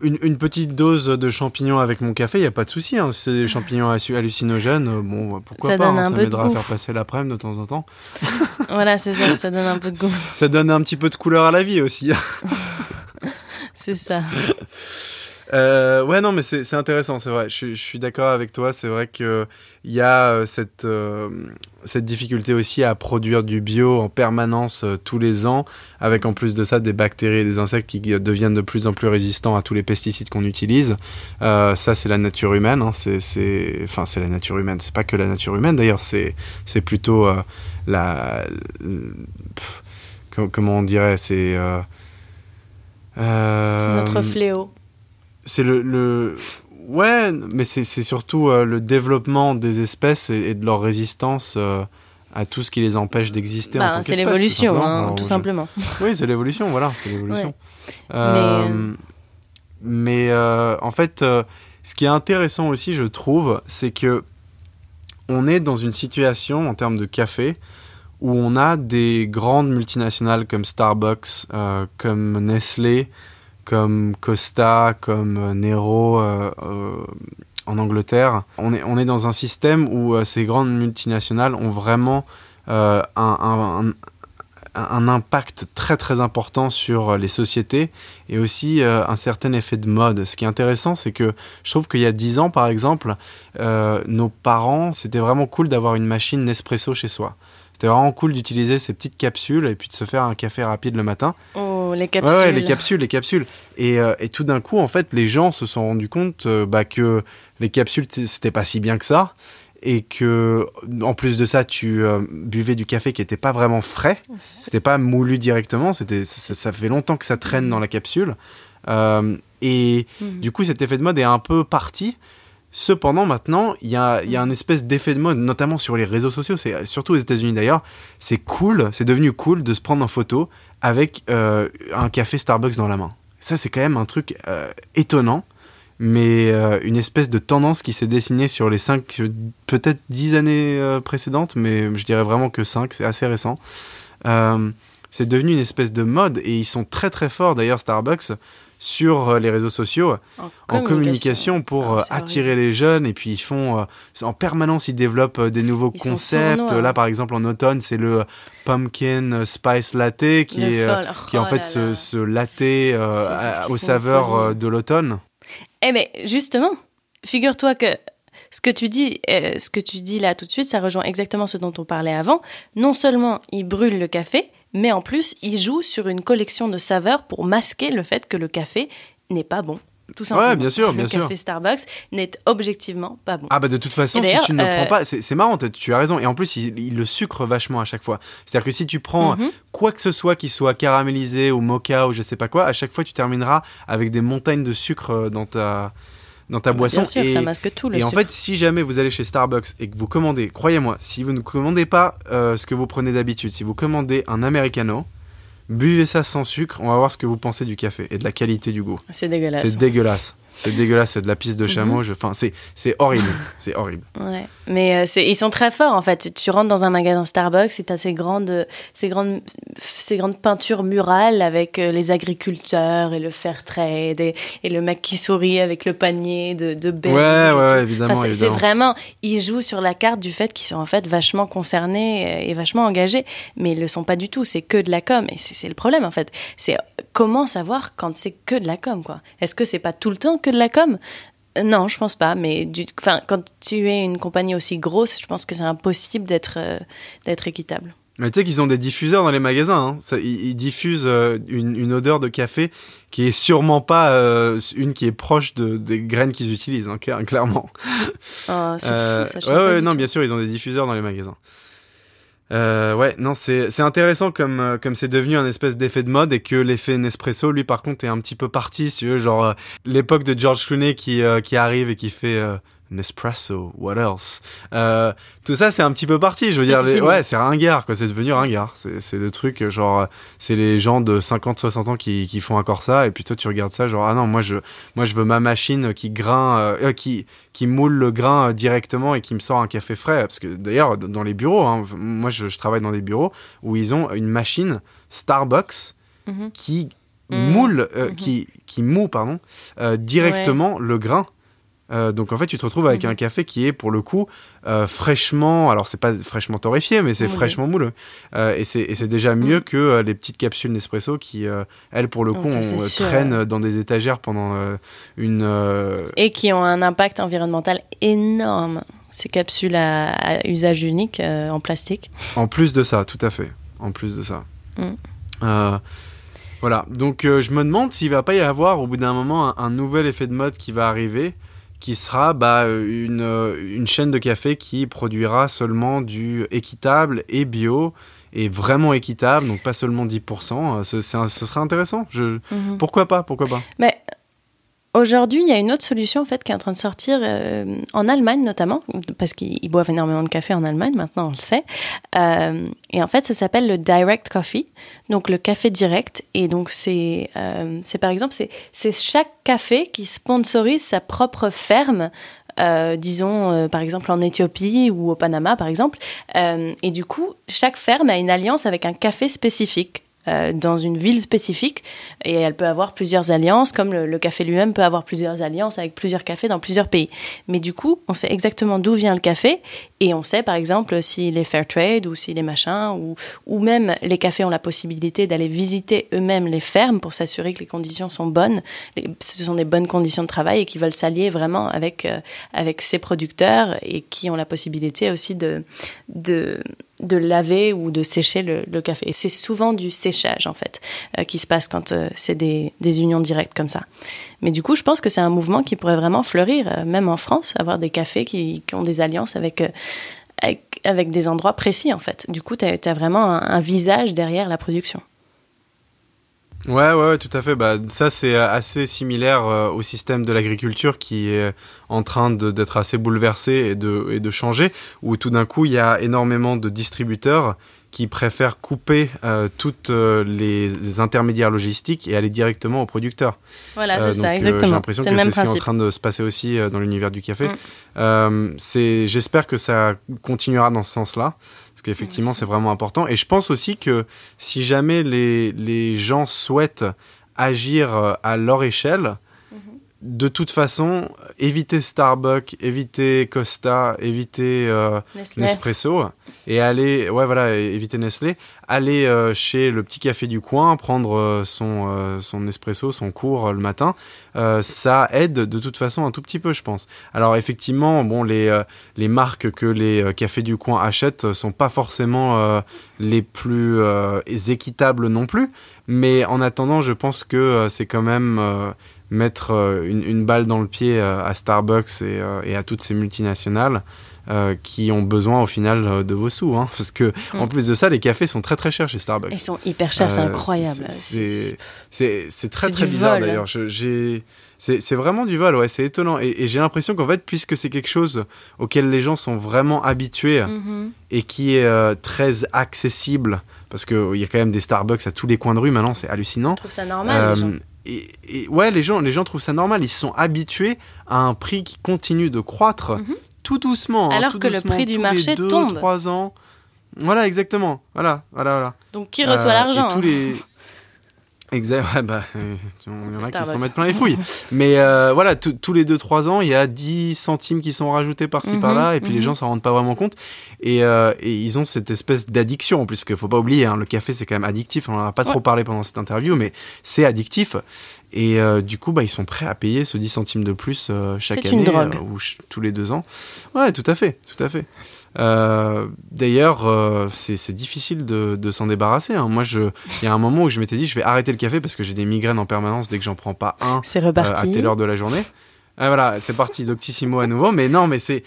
[SPEAKER 1] Une, une, petite dose de champignons avec mon café, il n'y a pas de souci. Hein. Si c'est des champignons hallucinogènes, euh, bon, pourquoi
[SPEAKER 2] ça
[SPEAKER 1] pas hein. Ça
[SPEAKER 2] m'aidera
[SPEAKER 1] à faire passer l'après-midi de temps en temps. [laughs]
[SPEAKER 2] voilà, c'est ça, ça donne un peu de goût.
[SPEAKER 1] ça donne un petit peu de couleur à la vie aussi. [laughs]
[SPEAKER 2] c'est ça.
[SPEAKER 1] Euh, ouais, non, mais c'est intéressant, c'est vrai. Je, suis d'accord avec toi. C'est vrai qu'il y a euh, cette, euh, cette difficulté aussi à produire du bio en permanence euh, tous les ans, avec en plus de ça des bactéries et des insectes qui deviennent de plus en plus résistants à tous les pesticides qu'on utilise. ça, c'est la nature humaine. Hein. C'est, enfin, c'est la nature humaine. C'est pas que la nature humaine d'ailleurs. C'est, c'est plutôt la, comment on dirait, c'est
[SPEAKER 2] notre fléau
[SPEAKER 1] c'est le, le, Ouais, mais c'est surtout euh, le développement des espèces et, de leur résistance euh, à tout ce qui les empêche d'exister en
[SPEAKER 2] bah,
[SPEAKER 1] tant
[SPEAKER 2] C'est l'évolution, hein, tout simplement.
[SPEAKER 1] Oui, c'est l'évolution, voilà, c'est l'évolution. Euh, mais, en fait, ce qui est intéressant aussi, je trouve, c'est que on est dans une situation en termes de café où on a des grandes multinationales comme Starbucks, comme Nestlé, comme Costa, comme euh, Nero euh, euh, en Angleterre. On est, dans un système où ces grandes multinationales ont vraiment un, impact très très important sur les sociétés et aussi un certain effet de mode. Ce qui est intéressant, c'est que je trouve qu'il y a 10 ans, par exemple, nos parents, c'était vraiment cool d'avoir une machine Nespresso chez soi. C'était vraiment cool d'utiliser ces petites capsules et puis de se faire un café rapide le matin.
[SPEAKER 2] Oh, les capsules.
[SPEAKER 1] Ouais, les capsules, les capsules. Et, euh, et, tout d'un coup, en fait, les gens se sont rendus compte euh, bah, que les capsules, c'était pas si bien que ça. Et que, en plus de ça, tu euh, buvais du café qui n'était pas vraiment frais. C'était pas moulu directement. C'était, ça, fait longtemps que ça traîne dans la capsule. et mhm. du coup, cet effet de mode est un peu parti. Cependant, maintenant, il y a, y a un espèce d'effet de mode, notamment sur les réseaux sociaux, c'est surtout aux États-Unis d'ailleurs. C'est cool, c'est devenu cool de se prendre en photo avec euh, un café Starbucks dans la main. Ça, c'est quand même un truc euh, étonnant, mais euh, une espèce de tendance qui s'est dessinée sur les 5, peut-être 10 années précédentes, mais je dirais vraiment que 5, c'est assez récent. c'est devenu une espèce de mode et ils sont très très forts d'ailleurs, Starbucks, sur euh, les réseaux sociaux en, communication. pour ah, euh, attirer les jeunes et puis ils font euh, en permanence ils développent des nouaux concepts. Là par exemple en automne c'est le pumpkin spice latte qui est qui en oh fait ce, ce, latte aux saveurs de l'automne.
[SPEAKER 2] Eh mais justement figure-toi que ce que tu dis, ce que tu dis là tout de suite, ça rejoint exactement ce dont on parlait avant. Non seulement ils brûlent le café, mais en plus, il joue sur une collection de saveurs pour masquer le fait que le café n'est pas bon. Tout simplement.
[SPEAKER 1] Ouais, bien sûr, bien
[SPEAKER 2] le
[SPEAKER 1] sûr.
[SPEAKER 2] café Starbucks n'est objectivement pas bon.
[SPEAKER 1] Ah bah de toute façon, si tu ne le prends euh, pas, c'est marrant, tu as raison. Et en plus, il, le sucre vachement à chaque fois. C'est-à-dire que si tu prends mhm. quoi que ce soit qui soit caramélisé ou mocha ou je sais pas quoi, à chaque fois tu termineras avec des montagnes de sucre euh, dans ta dans ta boisson.
[SPEAKER 2] Bien sûr, et, ça masque tout. Le
[SPEAKER 1] et en fait, si jamais vous allez chez Starbucks et que vous commandez, croyez-moi, si vous ne commandez pas euh, ce que vous prenez d'habitude, si vous commandez un americano, buvez ça sans sucre, on va voir ce que vous pensez du café et de la qualité du goût.
[SPEAKER 2] C'est dégueulasse.
[SPEAKER 1] C'est dégueulasse. C'est dégueulasse, c'est de la piste de mhm. chameau. Enfin, c'est, c'est horrible. [laughs] c'est horrible.
[SPEAKER 2] Ouais. Mais euh, c'est, ils sont très forts en fait. Tu rentres dans un magasin Starbucks et tu as ces grandes, ces, grandes, ces grandes peintures murales avec euh, les agriculteurs et le fair trade et, et, le mec qui sourit avec le panier de, de
[SPEAKER 1] Ouais, ouais, évidemment.
[SPEAKER 2] c'est, c'est vraiment. Ils jouent sur la carte du fait qu'ils sont en fait vachement concernés et vachement engagés. Mais ils le sont pas du tout. C'est que de la com. Et c'est, c'est le problème en fait. C'est comment savoir quand c'est que de la com quoi? Est-ce que c'est pas tout le temps que de la com? Euh, non, je pense pas. Mais du, quand tu es une compagnie aussi grosse, je pense que c'est impossible d'être euh, d'être équitable.
[SPEAKER 1] Mais tu sais qu'ils ont des diffuseurs dans les magasins. Hein. Ça, ils, diffusent euh, une, une, odeur de café qui est sûrement pas une qui est proche de, des graines qu'ils utilisent, hein, clairement.
[SPEAKER 2] Oh, c'est fou, ça
[SPEAKER 1] ouais, ouais non, bien sûr, ils ont des diffuseurs dans les magasins. Euh, ouais, non, c'est intéressant comme euh, comme c'est devenu un espèce d'effet de mode et que l'effet Nespresso, lui, par contre, est un petit peu parti, si tu veux, genre euh, l'époque de George Clooney qui euh, qui arrive et qui fait Nespresso, what else? Euh, Tout ça, c'est un petit peu parti. Je veux dire, ouais, c'est ringard, quoi. C'est devenu ringard. C'est des trucs, genre, c'est les gens de 50, 60 ans qui, qui, font encore ça. Et puis toi, tu regardes ça, genre, ah non, moi, je, moi, je veux ma machine qui grain, euh, qui, qui moule le grain directement et qui me sort un café frais. Parce que d'ailleurs, dans les bureaux, hein, moi, je, je, travaille dans des bureaux où ils ont une machine Starbucks mhm. qui mhm. moule, euh, mhm. qui, qui moue, pardon, euh, directement le grain Euh, donc en fait, tu te retrouves avec
[SPEAKER 2] Mhm.
[SPEAKER 1] un café qui est pour le coup euh, fraîchement, alors c'est pas fraîchement torréfié, mais c'est
[SPEAKER 2] Moulu.
[SPEAKER 1] fraîchement mouleux. Euh, et c'est déjà mieux
[SPEAKER 2] Mhm.
[SPEAKER 1] que euh, les petites capsules Nespresso qui, elles, pour le coup,
[SPEAKER 2] ça,
[SPEAKER 1] on, traînent dans des étagères pendant une.
[SPEAKER 2] Et qui ont un impact environnemental énorme. Ces capsules à, à usage unique en plastique.
[SPEAKER 1] En plus de ça, tout à fait. En plus de ça.
[SPEAKER 2] Mm.
[SPEAKER 1] Voilà. Donc je me demande s'il va pas y avoir au bout d'un moment un, un nouvel effet de mode qui va arriver, qui sera bah, une, une chaîne de café qui produira seulement du équitable et bio et vraiment équitable, donc pas seulement 10%. Euh, Ce, ce serait intéressant. Je,
[SPEAKER 2] Mhm.
[SPEAKER 1] pourquoi pas Pourquoi pas?
[SPEAKER 2] Mais aujourd'hui, il y a une autre solution en fait qui est en train de sortir euh, en Allemagne notamment, parce qu'ils ils boivent énormément de café en Allemagne maintenant, on le sait. Euh, et en fait, ça s'appelle le direct coffee, donc le café direct. Et donc c'est, euh, c'est par exemple, c'est, c'est chaque café qui sponsorise sa propre ferme. disons par exemple en Éthiopie ou au Panama par exemple. Et du coup, chaque ferme a une alliance avec un café spécifique euh, dans une ville spécifique et elle peut avoir plusieurs alliances, comme le, le café lui-même peut avoir plusieurs alliances avec plusieurs cafés dans plusieurs pays. Mais du coup, on sait exactement d'où vient le café et on sait par exemple s'il est fair trade ou s'il est machin, ou, ou même les cafés ont la possibilité d'aller visiter eux-mêmes les fermes pour s'assurer que les conditions sont bonnes, les- ce sont des bonnes conditions de travail et qui veulent s'allier vraiment avec, euh, avec ces producteurs et qui ont la possibilité aussi de, de, de laver ou de sécher le, le café. C'est souvent du séchage en fait euh, qui se passe quand euh, c'est des, des unions directes comme ça. Mais du coup, je pense que c'est un mouvement qui pourrait vraiment fleurir, même en France, avoir des cafés qui, ont des alliances avec, avec, des endroits précis en fait. Du coup, tu as, vraiment un, visage derrière la production.
[SPEAKER 1] Ouais, ouais, tout à fait. Bah, ça, c'est euh, assez similaire euh, au système de l'agriculture qui est en train d'être assez bouleversé et de, et de changer, où tout d'un coup, il y a énormément de distributeurs qui préfèrent couper euh, toutes euh, les, intermédiaires logistiques et aller directement aux producteurs.
[SPEAKER 2] Voilà,
[SPEAKER 1] Euh,
[SPEAKER 2] c'est ça,
[SPEAKER 1] euh,
[SPEAKER 2] exactement.
[SPEAKER 1] J'ai l'impression
[SPEAKER 2] c'est
[SPEAKER 1] que c'est ce qui est en train de se passer aussi dans l'univers du café.
[SPEAKER 2] Mm.
[SPEAKER 1] C'est- J'espère que ça continuera dans ce sens-là, parce qu'effectivement,
[SPEAKER 2] Ouais,
[SPEAKER 1] c'est vraiment important. Et je pense aussi que si jamais les, les gens souhaitent agir à leur échelle. De toute façon, éviter Starbucks, éviter Costa, éviter euh. Nespresso et aller, ouais voilà, éviter Nestlé, aller euh, chez le petit café du coin, prendre euh, son, son espresso, son cours le matin, ça aide de toute façon un tout petit peu, je pense. Alors effectivement, bon, les, les marques que les cafés du coin achètent sont pas forcément les plus équitables non plus, mais en attendant, je pense que c'est quand même mettre euh, une, une balle dans le pied euh, à Starbucks et, euh, et à toutes ces multinationales euh, qui ont besoin au final de vos sous. hein. [laughs] parce que
[SPEAKER 2] Mm.
[SPEAKER 1] en plus de ça, les cafés sont très très chers chez Starbucks.
[SPEAKER 2] Ils sont hyper chers, c'est incroyable.
[SPEAKER 1] c'est- très très bizarre d'ailleurs. C'est vraiment du vol, ouais, c'est étonnant. Et, et j'ai l'impression qu'en fait, puisque c'est quelque chose auquel les gens sont vraiment habitués
[SPEAKER 2] Mhm.
[SPEAKER 1] et qui est euh, très accessible, parce qu'il y a quand même des Starbucks à tous les coins de rue maintenant, c'est hallucinant.
[SPEAKER 2] Je trouve ça normal. les gens.
[SPEAKER 1] Et, et ouais, les gens, les gens trouvent ça normal. Ils sont habitués à un prix qui continue de croître
[SPEAKER 2] Mhm.
[SPEAKER 1] tout doucement. hein,
[SPEAKER 2] Alors
[SPEAKER 1] tout
[SPEAKER 2] que le prix du marché
[SPEAKER 1] deux,
[SPEAKER 2] tombe.
[SPEAKER 1] trois ans. Voilà, exactement. Voilà, voilà, voilà.
[SPEAKER 2] Donc qui reçoit
[SPEAKER 1] Euh,
[SPEAKER 2] l'argent hein
[SPEAKER 1] les... [laughs] Exact, ouais, bah, euh, il y en a qui s'en mettent plein les fouilles. Mais euh, [laughs] voilà, tous les 2-3 ans, il y a 10 centimes qui sont rajoutés par-ci
[SPEAKER 2] Mhm,
[SPEAKER 1] par-là, et puis les
[SPEAKER 2] mhm.
[SPEAKER 1] gens s'en rendent pas vraiment compte. Et, euh, et ils ont cette espèce d'addiction, puisque faut pas oublier, hein, le café c'est quand même addictif, on en a pas trop parlé pendant cette interview, mais c'est addictif. Et euh, du coup, bah, ils sont prêts à payer ce 10 centimes de plus euh, chaque année, euh, ou tous les deux ans. Ouais, tout à fait, tout à fait. Euh, D'ailleurs, euh, c'est difficile de, de s'en débarrasser. hein. Moi, il y a un moment où je m'étais dit, je vais arrêter le café parce que j'ai des migraines en permanence dès que j'en prends pas un
[SPEAKER 2] C'est
[SPEAKER 1] euh, à telle heure de la journée. Ah, voilà, c'est parti, Doctissimo à nouveau. Mais non, mais c'est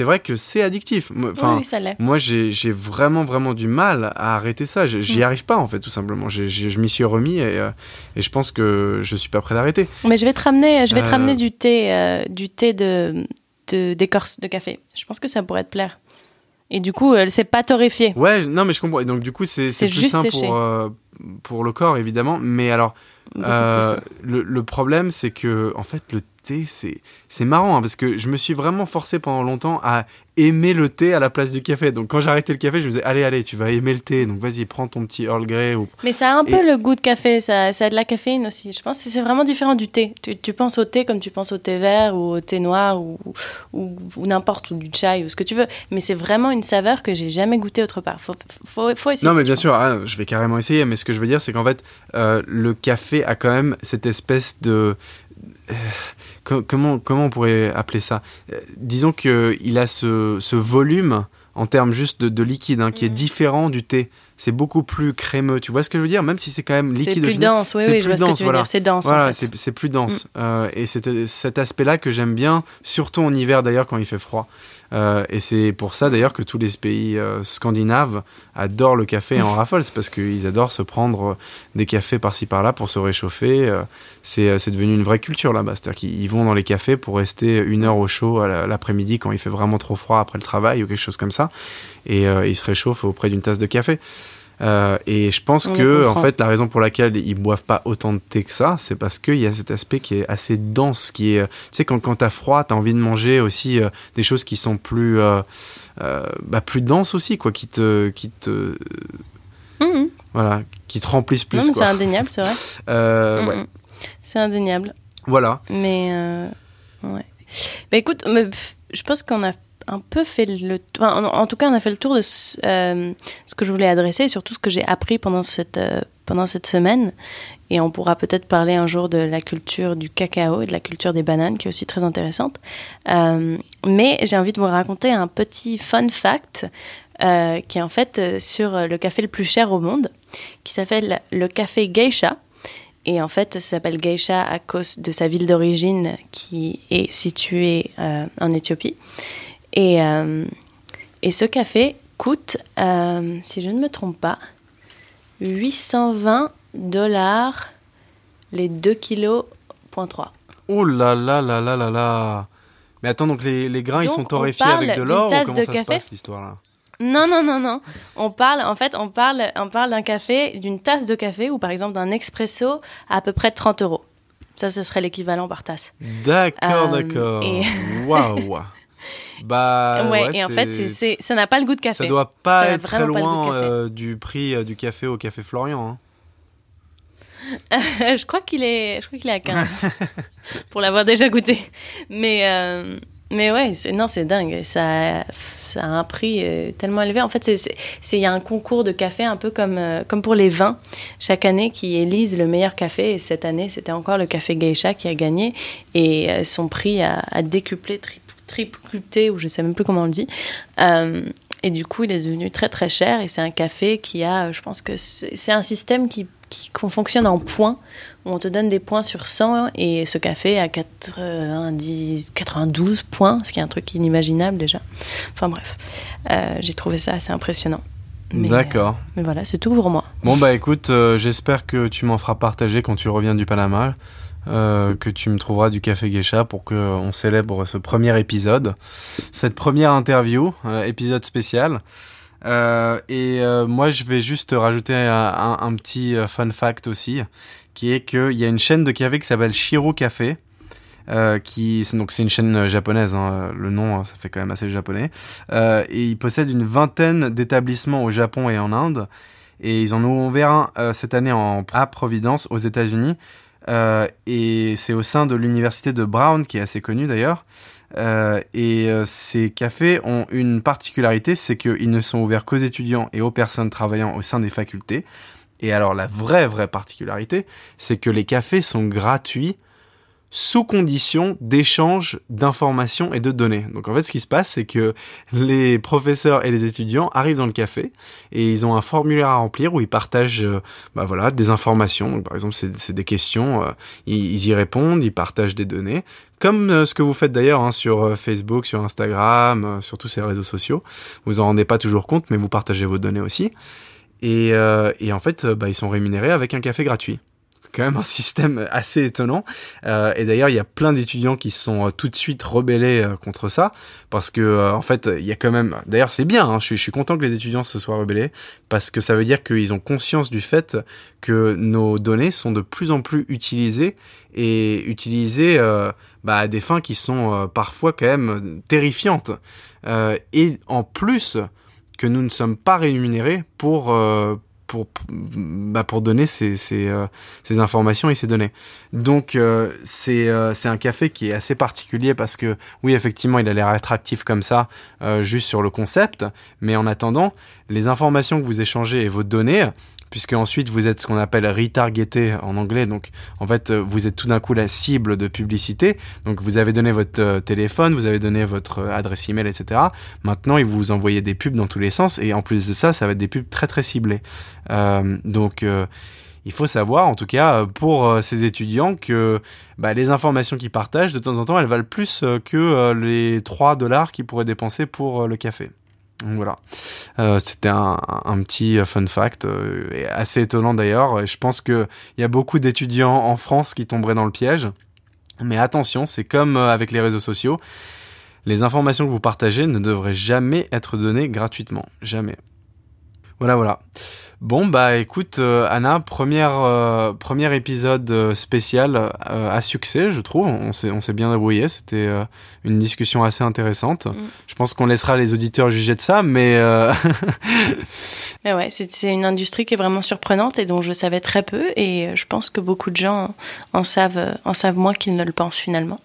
[SPEAKER 1] vrai que c'est addictif. Moi, Enfin,
[SPEAKER 2] oui, oui, ça l'est.
[SPEAKER 1] moi, j'ai vraiment, vraiment du mal à arrêter ça. J'y
[SPEAKER 2] Mm.
[SPEAKER 1] arrive pas, en fait, tout simplement. Je m'y suis remis et, euh, et je pense que je suis pas prêt d'arrêter.
[SPEAKER 2] Mais je vais te ramener, je vais te ramener du thé, euh, du thé de- d'écorce de, café. Je pense que ça pourrait te plaire. Et du coup, euh, c'est pas torréfié.
[SPEAKER 1] Ouais, non, mais je comprends. Et donc, du coup, c'est plus sain pour, euh, pour le corps, évidemment. Mais alors, euh, le, le problème, c'est que, en fait, le thé, c'est c'est marrant hein, parce que je me suis vraiment forcé pendant longtemps à aimer le thé à la place du café. Donc quand j'arrêtais le café, je me disais allez allez, tu vas aimer le thé. Donc vas-y, prends ton petit Earl Grey ou
[SPEAKER 2] Mais ça a un peu le goût de café, ça, ça a de la caféine aussi. Je pense que c'est vraiment différent du thé. Tu, tu, penses au thé comme tu penses au thé vert ou au thé noir ou, ou, ou n'importe, ou du chai ou ce que tu veux. Mais c'est vraiment une saveur que j'ai jamais goûté autre part. Faut, faut, faut essayer.
[SPEAKER 1] Non, mais bien sûr, ah, je vais carrément essayer. Mais ce que je veux dire, c'est qu'en fait, euh, le café a quand même cette espèce de. Euh, comment, comment on pourrait appeler ça? Euh, Disons qu'il a ce, ce, volume en termes juste de, de liquide hein, qui est mm. différent du thé. C'est beaucoup plus crémeux, tu vois ce que je veux dire? Même si c'est quand même liquide.
[SPEAKER 2] C'est plus dense, oui, oui, je vois dense, ce que tu veux
[SPEAKER 1] voilà.
[SPEAKER 2] dire. C'est dense.
[SPEAKER 1] Voilà,
[SPEAKER 2] en fait.
[SPEAKER 1] c'est plus dense. Mm. Euh, et c'est cet aspect-là que j'aime bien, surtout en hiver d'ailleurs quand il fait froid. Euh, et c'est pour ça d'ailleurs que tous les pays euh, scandinaves adorent le café en [laughs] rafale. C'est parce qu'ils adorent se prendre des cafés par-ci par-là pour se réchauffer. Euh, c'est devenu une vraie culture là-bas. C'est-à-dire qu'ils vont dans les cafés pour rester une heure au chaud l'après-midi quand il fait vraiment trop froid après le travail ou quelque chose comme ça. Et ils se réchauffent auprès d'une tasse de café. Euh, et je pense
[SPEAKER 2] On
[SPEAKER 1] que, en fait, la raison pour laquelle ils boivent pas autant de thé que ça, c'est parce qu'il y a cet aspect qui est assez dense, qui est, tu sais, quand, quand t'as froid, t'as envie de manger aussi euh, des choses qui sont plus, euh, euh, bah, plus denses aussi, quoi, qui te, qui te,
[SPEAKER 2] Mhm.
[SPEAKER 1] voilà, qui te remplissent plus.
[SPEAKER 2] Non, c'est indéniable, c'est vrai. [laughs]
[SPEAKER 1] Euh,
[SPEAKER 2] Mhm.
[SPEAKER 1] ouais.
[SPEAKER 2] C'est indéniable.
[SPEAKER 1] Voilà.
[SPEAKER 2] Mais euh, ouais. Bah écoute, je pense qu'on a un peu fait le enfin, en, tout cas on a fait le tour de ce, euh, ce que je voulais adresser et surtout ce que j'ai appris pendant cette euh, pendant cette semaine. Et on pourra peut-être parler un jour de la culture du cacao et de la culture des bananes qui est aussi très intéressante. Euh, mais j'ai envie de vous raconter un petit fun fact qui est en fait sur le café le plus cher au monde qui s'appelle le café Geisha. Et en fait, ça s'appelle Geisha à cause de sa ville d'origine qui est située en Éthiopie. Et, euh, et ce café coûte, euh, si je ne me trompe pas, 820 dollars les 2 kilos. point 3.
[SPEAKER 1] Oh là là là là là là. Mais attends, donc les, les grains, ils sont
[SPEAKER 2] on
[SPEAKER 1] torréfiés avec de l'or ou comment
[SPEAKER 2] de
[SPEAKER 1] ça se
[SPEAKER 2] café
[SPEAKER 1] passe, cette histoire-là
[SPEAKER 2] Non, non, non, non. On parle, en fait, on parle, on parle d'un café, d'une tasse de café ou par exemple d'un expresso à à peu près 30 euros. Ça, ce serait l'équivalent par tasse.
[SPEAKER 1] D'accord,
[SPEAKER 2] Euh,
[SPEAKER 1] d'accord.
[SPEAKER 2] et-
[SPEAKER 1] Waouh. [laughs] Bah,
[SPEAKER 2] ouais,
[SPEAKER 1] ouais,
[SPEAKER 2] et en fait, c'est- ça n'a pas le goût de café.
[SPEAKER 1] Ça doit pas
[SPEAKER 2] Ça
[SPEAKER 1] être très loin euh, du prix euh, du café au café Florian. hein. [laughs]
[SPEAKER 2] je crois qu'il est, je crois qu'il est à 15 [laughs] pour l'avoir déjà goûté. Mais, euh, mais ouais, non, c'est dingue. Ça, ça a un prix euh, tellement élevé. En fait, il y a un concours de café un peu comme, comme pour les vins chaque année qui élisent le meilleur café. Et cette année, c'était encore le café Geisha qui a gagné et son prix a, a décuplé, tri- tripluté ou je sais même plus comment on le dit. Euh, et du coup, il est devenu très très cher. Et c'est un café qui a, je pense que c'est, un système qui, qui fonctionne en points, où on te donne des points sur 100. Et ce café a 90, 92 points, ce qui est un truc inimaginable déjà. Enfin bref, Euh, j'ai trouvé ça assez impressionnant.
[SPEAKER 1] D'accord.
[SPEAKER 2] euh, mais voilà, c'est tout pour moi.
[SPEAKER 1] Bon, bah écoute, euh, j'espère que tu m'en feras partager quand tu reviens du Panama. Euh, que tu me trouveras du café Geisha pour qu'on célèbre ce premier épisode, cette première interview, euh, épisode spécial. Euh, et euh, moi, je vais juste rajouter un, petit euh, fun fact aussi, qui est qu'il y a une chaîne de café qui s'appelle Shiro Café. Euh, qui donc c'est une chaîne euh, japonaise hein, le nom euh, ça fait quand même assez japonais Euh, et ils possèdent une vingtaine d'établissements au Japon et en Inde et ils en ont ouvert un euh, cette année en, à Providence aux États-Unis Euh, et c'est au sein de l'université de Brown qui est assez connue d'ailleurs Euh, et euh, ces cafés ont une particularité, c'est qu'ils ne sont ouverts qu'aux étudiants et aux personnes travaillant au sein des facultés. Et alors la vraie, vraie particularité, c'est que les cafés sont gratuits sous condition d'échange d'informations et de données. Donc en fait, ce qui se passe, c'est que les professeurs et les étudiants arrivent dans le café et ils ont un formulaire à remplir où ils partagent, euh, bah voilà, des informations. Donc par exemple, c'est des questions, euh, ils, y répondent, ils partagent des données, comme euh, ce que vous faites d'ailleurs hein, sur euh, Facebook, sur Instagram, sur tous ces réseaux sociaux. Vous en rendez pas toujours compte, mais vous partagez vos données aussi. Et, et en fait, bah, ils sont rémunérés avec un café gratuit. Quand même un système assez étonnant. Euh, et d'ailleurs, il y a plein d'étudiants qui se sont euh, tout de suite rebellés euh, contre ça, parce que en fait, il y a quand même. D'ailleurs, c'est bien. Hein, je, suis, content que les étudiants se soient rebellés, parce que ça veut dire qu'ils ont conscience du fait que nos données sont de plus en plus utilisées et utilisées bah, à des fins qui sont parfois quand même terrifiantes. Et en plus que nous ne sommes pas rémunérés pour pour, bah, pour donner ces, euh, ces, informations et ces données. Donc euh, c'est euh, un café qui est assez particulier parce que oui effectivement il a l'air attractif comme ça juste sur le concept, mais en attendant les informations que vous échangez et vos données puisque ensuite vous êtes ce qu'on appelle retargeté en anglais. Donc en fait, vous êtes tout d'un coup la cible de publicité. Donc vous avez donné votre euh, téléphone, vous avez donné votre euh, adresse email, etc. Maintenant, ils vous envoyez des pubs dans tous les sens et en plus de ça, ça va être des pubs très très ciblées. Euh, donc euh, il faut savoir, en tout cas pour euh, ces étudiants, que bah, les informations qu'ils partagent, de temps en temps, elles valent plus euh, que euh, les 3 dollars qu'ils pourraient dépenser pour euh, le café. Voilà, euh, c'était un, petit fun fact, euh, assez étonnant d'ailleurs. Je pense qu'il y a beaucoup d'étudiants en France qui tomberaient dans le piège. Mais attention, c'est comme euh, avec les réseaux sociaux. Les informations que vous partagez ne devraient jamais être données gratuitement. Jamais. Voilà, voilà. Bon, bah écoute, euh, Anna, première, euh, premier épisode euh, spécial euh, à succès, je trouve. On s'est, bien débrouillé. C'était une discussion assez intéressante. Mm. Je pense qu'on laissera les auditeurs juger de ça, mais. [laughs]
[SPEAKER 2] mais ouais, c'est, une industrie qui est vraiment surprenante et dont je savais très peu. Et je pense que beaucoup de gens en savent, en savent moins qu'ils ne le pensent finalement.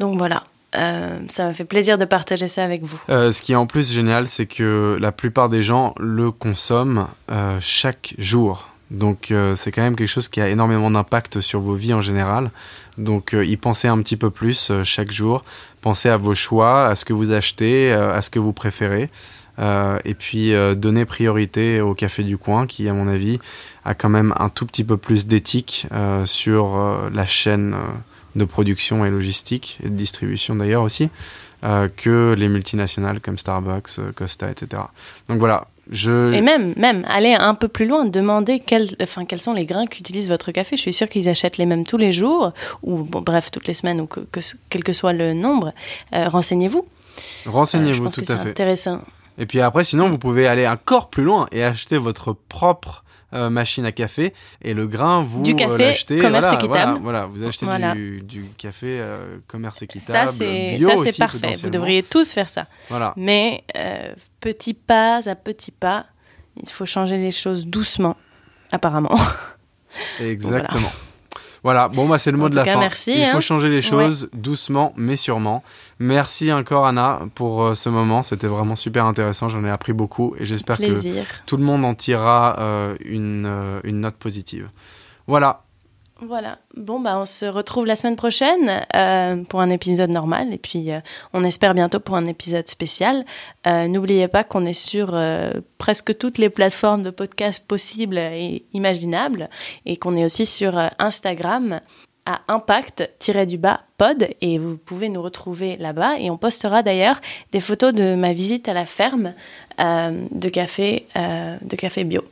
[SPEAKER 2] Donc voilà. Euh, ça m'a fait plaisir de partager ça avec vous.
[SPEAKER 1] Euh, ce qui est en plus génial, c'est que la plupart des gens le consomment euh, chaque jour. Donc c'est quand même quelque chose qui a énormément d'impact sur vos vies en général. Donc y pensez un petit peu plus chaque jour. Pensez à vos choix, à ce que vous achetez, à ce que vous préférez. et puis donnez priorité au café du coin qui, à mon avis, a quand même un tout petit peu plus d'éthique sur la chaîne de production et logistique et de distribution d'ailleurs aussi euh, que les multinationales comme Starbucks, euh, Costa, etc. Donc voilà. Je...
[SPEAKER 2] Et même, même, aller un peu plus loin, demander quels, enfin, quels sont les grains qu'utilise votre café. Je suis sûre qu'ils achètent les mêmes tous les jours, ou bon, bref, toutes les semaines, ou que, que, quel que soit le nombre. Euh, renseignez-vous.
[SPEAKER 1] Renseignez-vous, tout
[SPEAKER 2] que
[SPEAKER 1] à fait.
[SPEAKER 2] intéressant.
[SPEAKER 1] Et puis après, sinon, vous pouvez aller encore plus loin et acheter votre propre euh, machine à café et le grain vous
[SPEAKER 2] du café,
[SPEAKER 1] euh, l'achetez
[SPEAKER 2] commerce
[SPEAKER 1] voilà,
[SPEAKER 2] équitable.
[SPEAKER 1] Voilà, voilà, vous achetez du, du café euh, commerce équitable
[SPEAKER 2] Ça, c'est,
[SPEAKER 1] bio
[SPEAKER 2] ça, c'est
[SPEAKER 1] aussi,
[SPEAKER 2] parfait. Vous devriez tous faire ça.
[SPEAKER 1] voilà
[SPEAKER 2] Mais euh, petit pas à petit pas, il faut changer les choses doucement, apparemment.
[SPEAKER 1] exactement voilà. bon bah c'est le mot
[SPEAKER 2] En
[SPEAKER 1] de la
[SPEAKER 2] cas,
[SPEAKER 1] fin.
[SPEAKER 2] merci,
[SPEAKER 1] il faut
[SPEAKER 2] hein.
[SPEAKER 1] changer les choses doucement mais sûrement. Merci encore Anna pour euh, ce moment. C'était vraiment super intéressant. J'en ai appris beaucoup et j'espère que tout le monde en tirera euh, une, euh, une note positive. Voilà
[SPEAKER 2] Voilà. Bon, bah, on se retrouve la semaine prochaine euh, pour un épisode normal. Et puis, euh, on espère bientôt pour un épisode spécial. Euh, N'oubliez pas qu'on est sur presque toutes les plateformes de podcast possibles et imaginables. Et qu'on est aussi sur Instagram à impact-du-bas pod. Et vous pouvez nous retrouver là-bas. Et on postera d'ailleurs des photos de ma visite à la ferme de, café, euh, de café bio.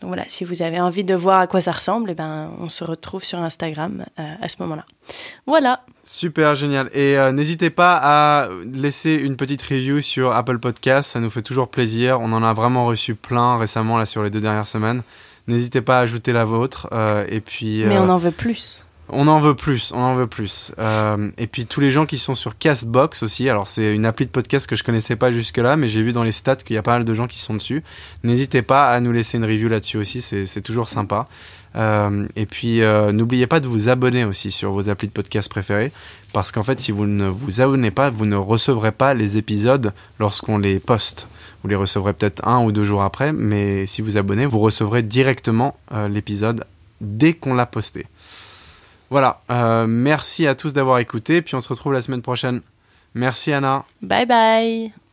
[SPEAKER 2] Donc voilà, si vous avez envie de voir à quoi ça ressemble, eh ben, on se retrouve sur Instagram euh, à ce moment-là. Voilà.
[SPEAKER 1] Super génial. Et euh, n'hésitez pas à laisser une petite review sur Apple Podcast, ça nous fait toujours plaisir. On en a vraiment reçu plein récemment là sur les deux dernières semaines. N'hésitez pas à ajouter la vôtre. euh, et puis.
[SPEAKER 2] Mais
[SPEAKER 1] euh,
[SPEAKER 2] on en veut plus.
[SPEAKER 1] On en veut plus, on en veut plus. Euh, et puis tous les gens qui sont sur Castbox aussi, alors c'est une appli de podcast que je connaissais pas jusque-là, mais j'ai vu dans les stats qu'il y a pas mal de gens qui sont dessus. N'hésitez pas à nous laisser une review là-dessus aussi, c'est toujours sympa. Euh, et puis euh, n'oubliez pas de vous abonner aussi sur vos applis de podcast préférés, parce qu'en fait si vous ne vous abonnez pas, vous ne recevrez pas les épisodes lorsqu'on les poste. Vous les recevrez peut-être un ou deux jours après, mais si vous abonnez, vous recevrez directement l'épisode dès qu'on l'a posté. Voilà, euh, merci à tous d'avoir écouté, puis on se retrouve la semaine prochaine. Merci Anna.
[SPEAKER 2] Bye bye.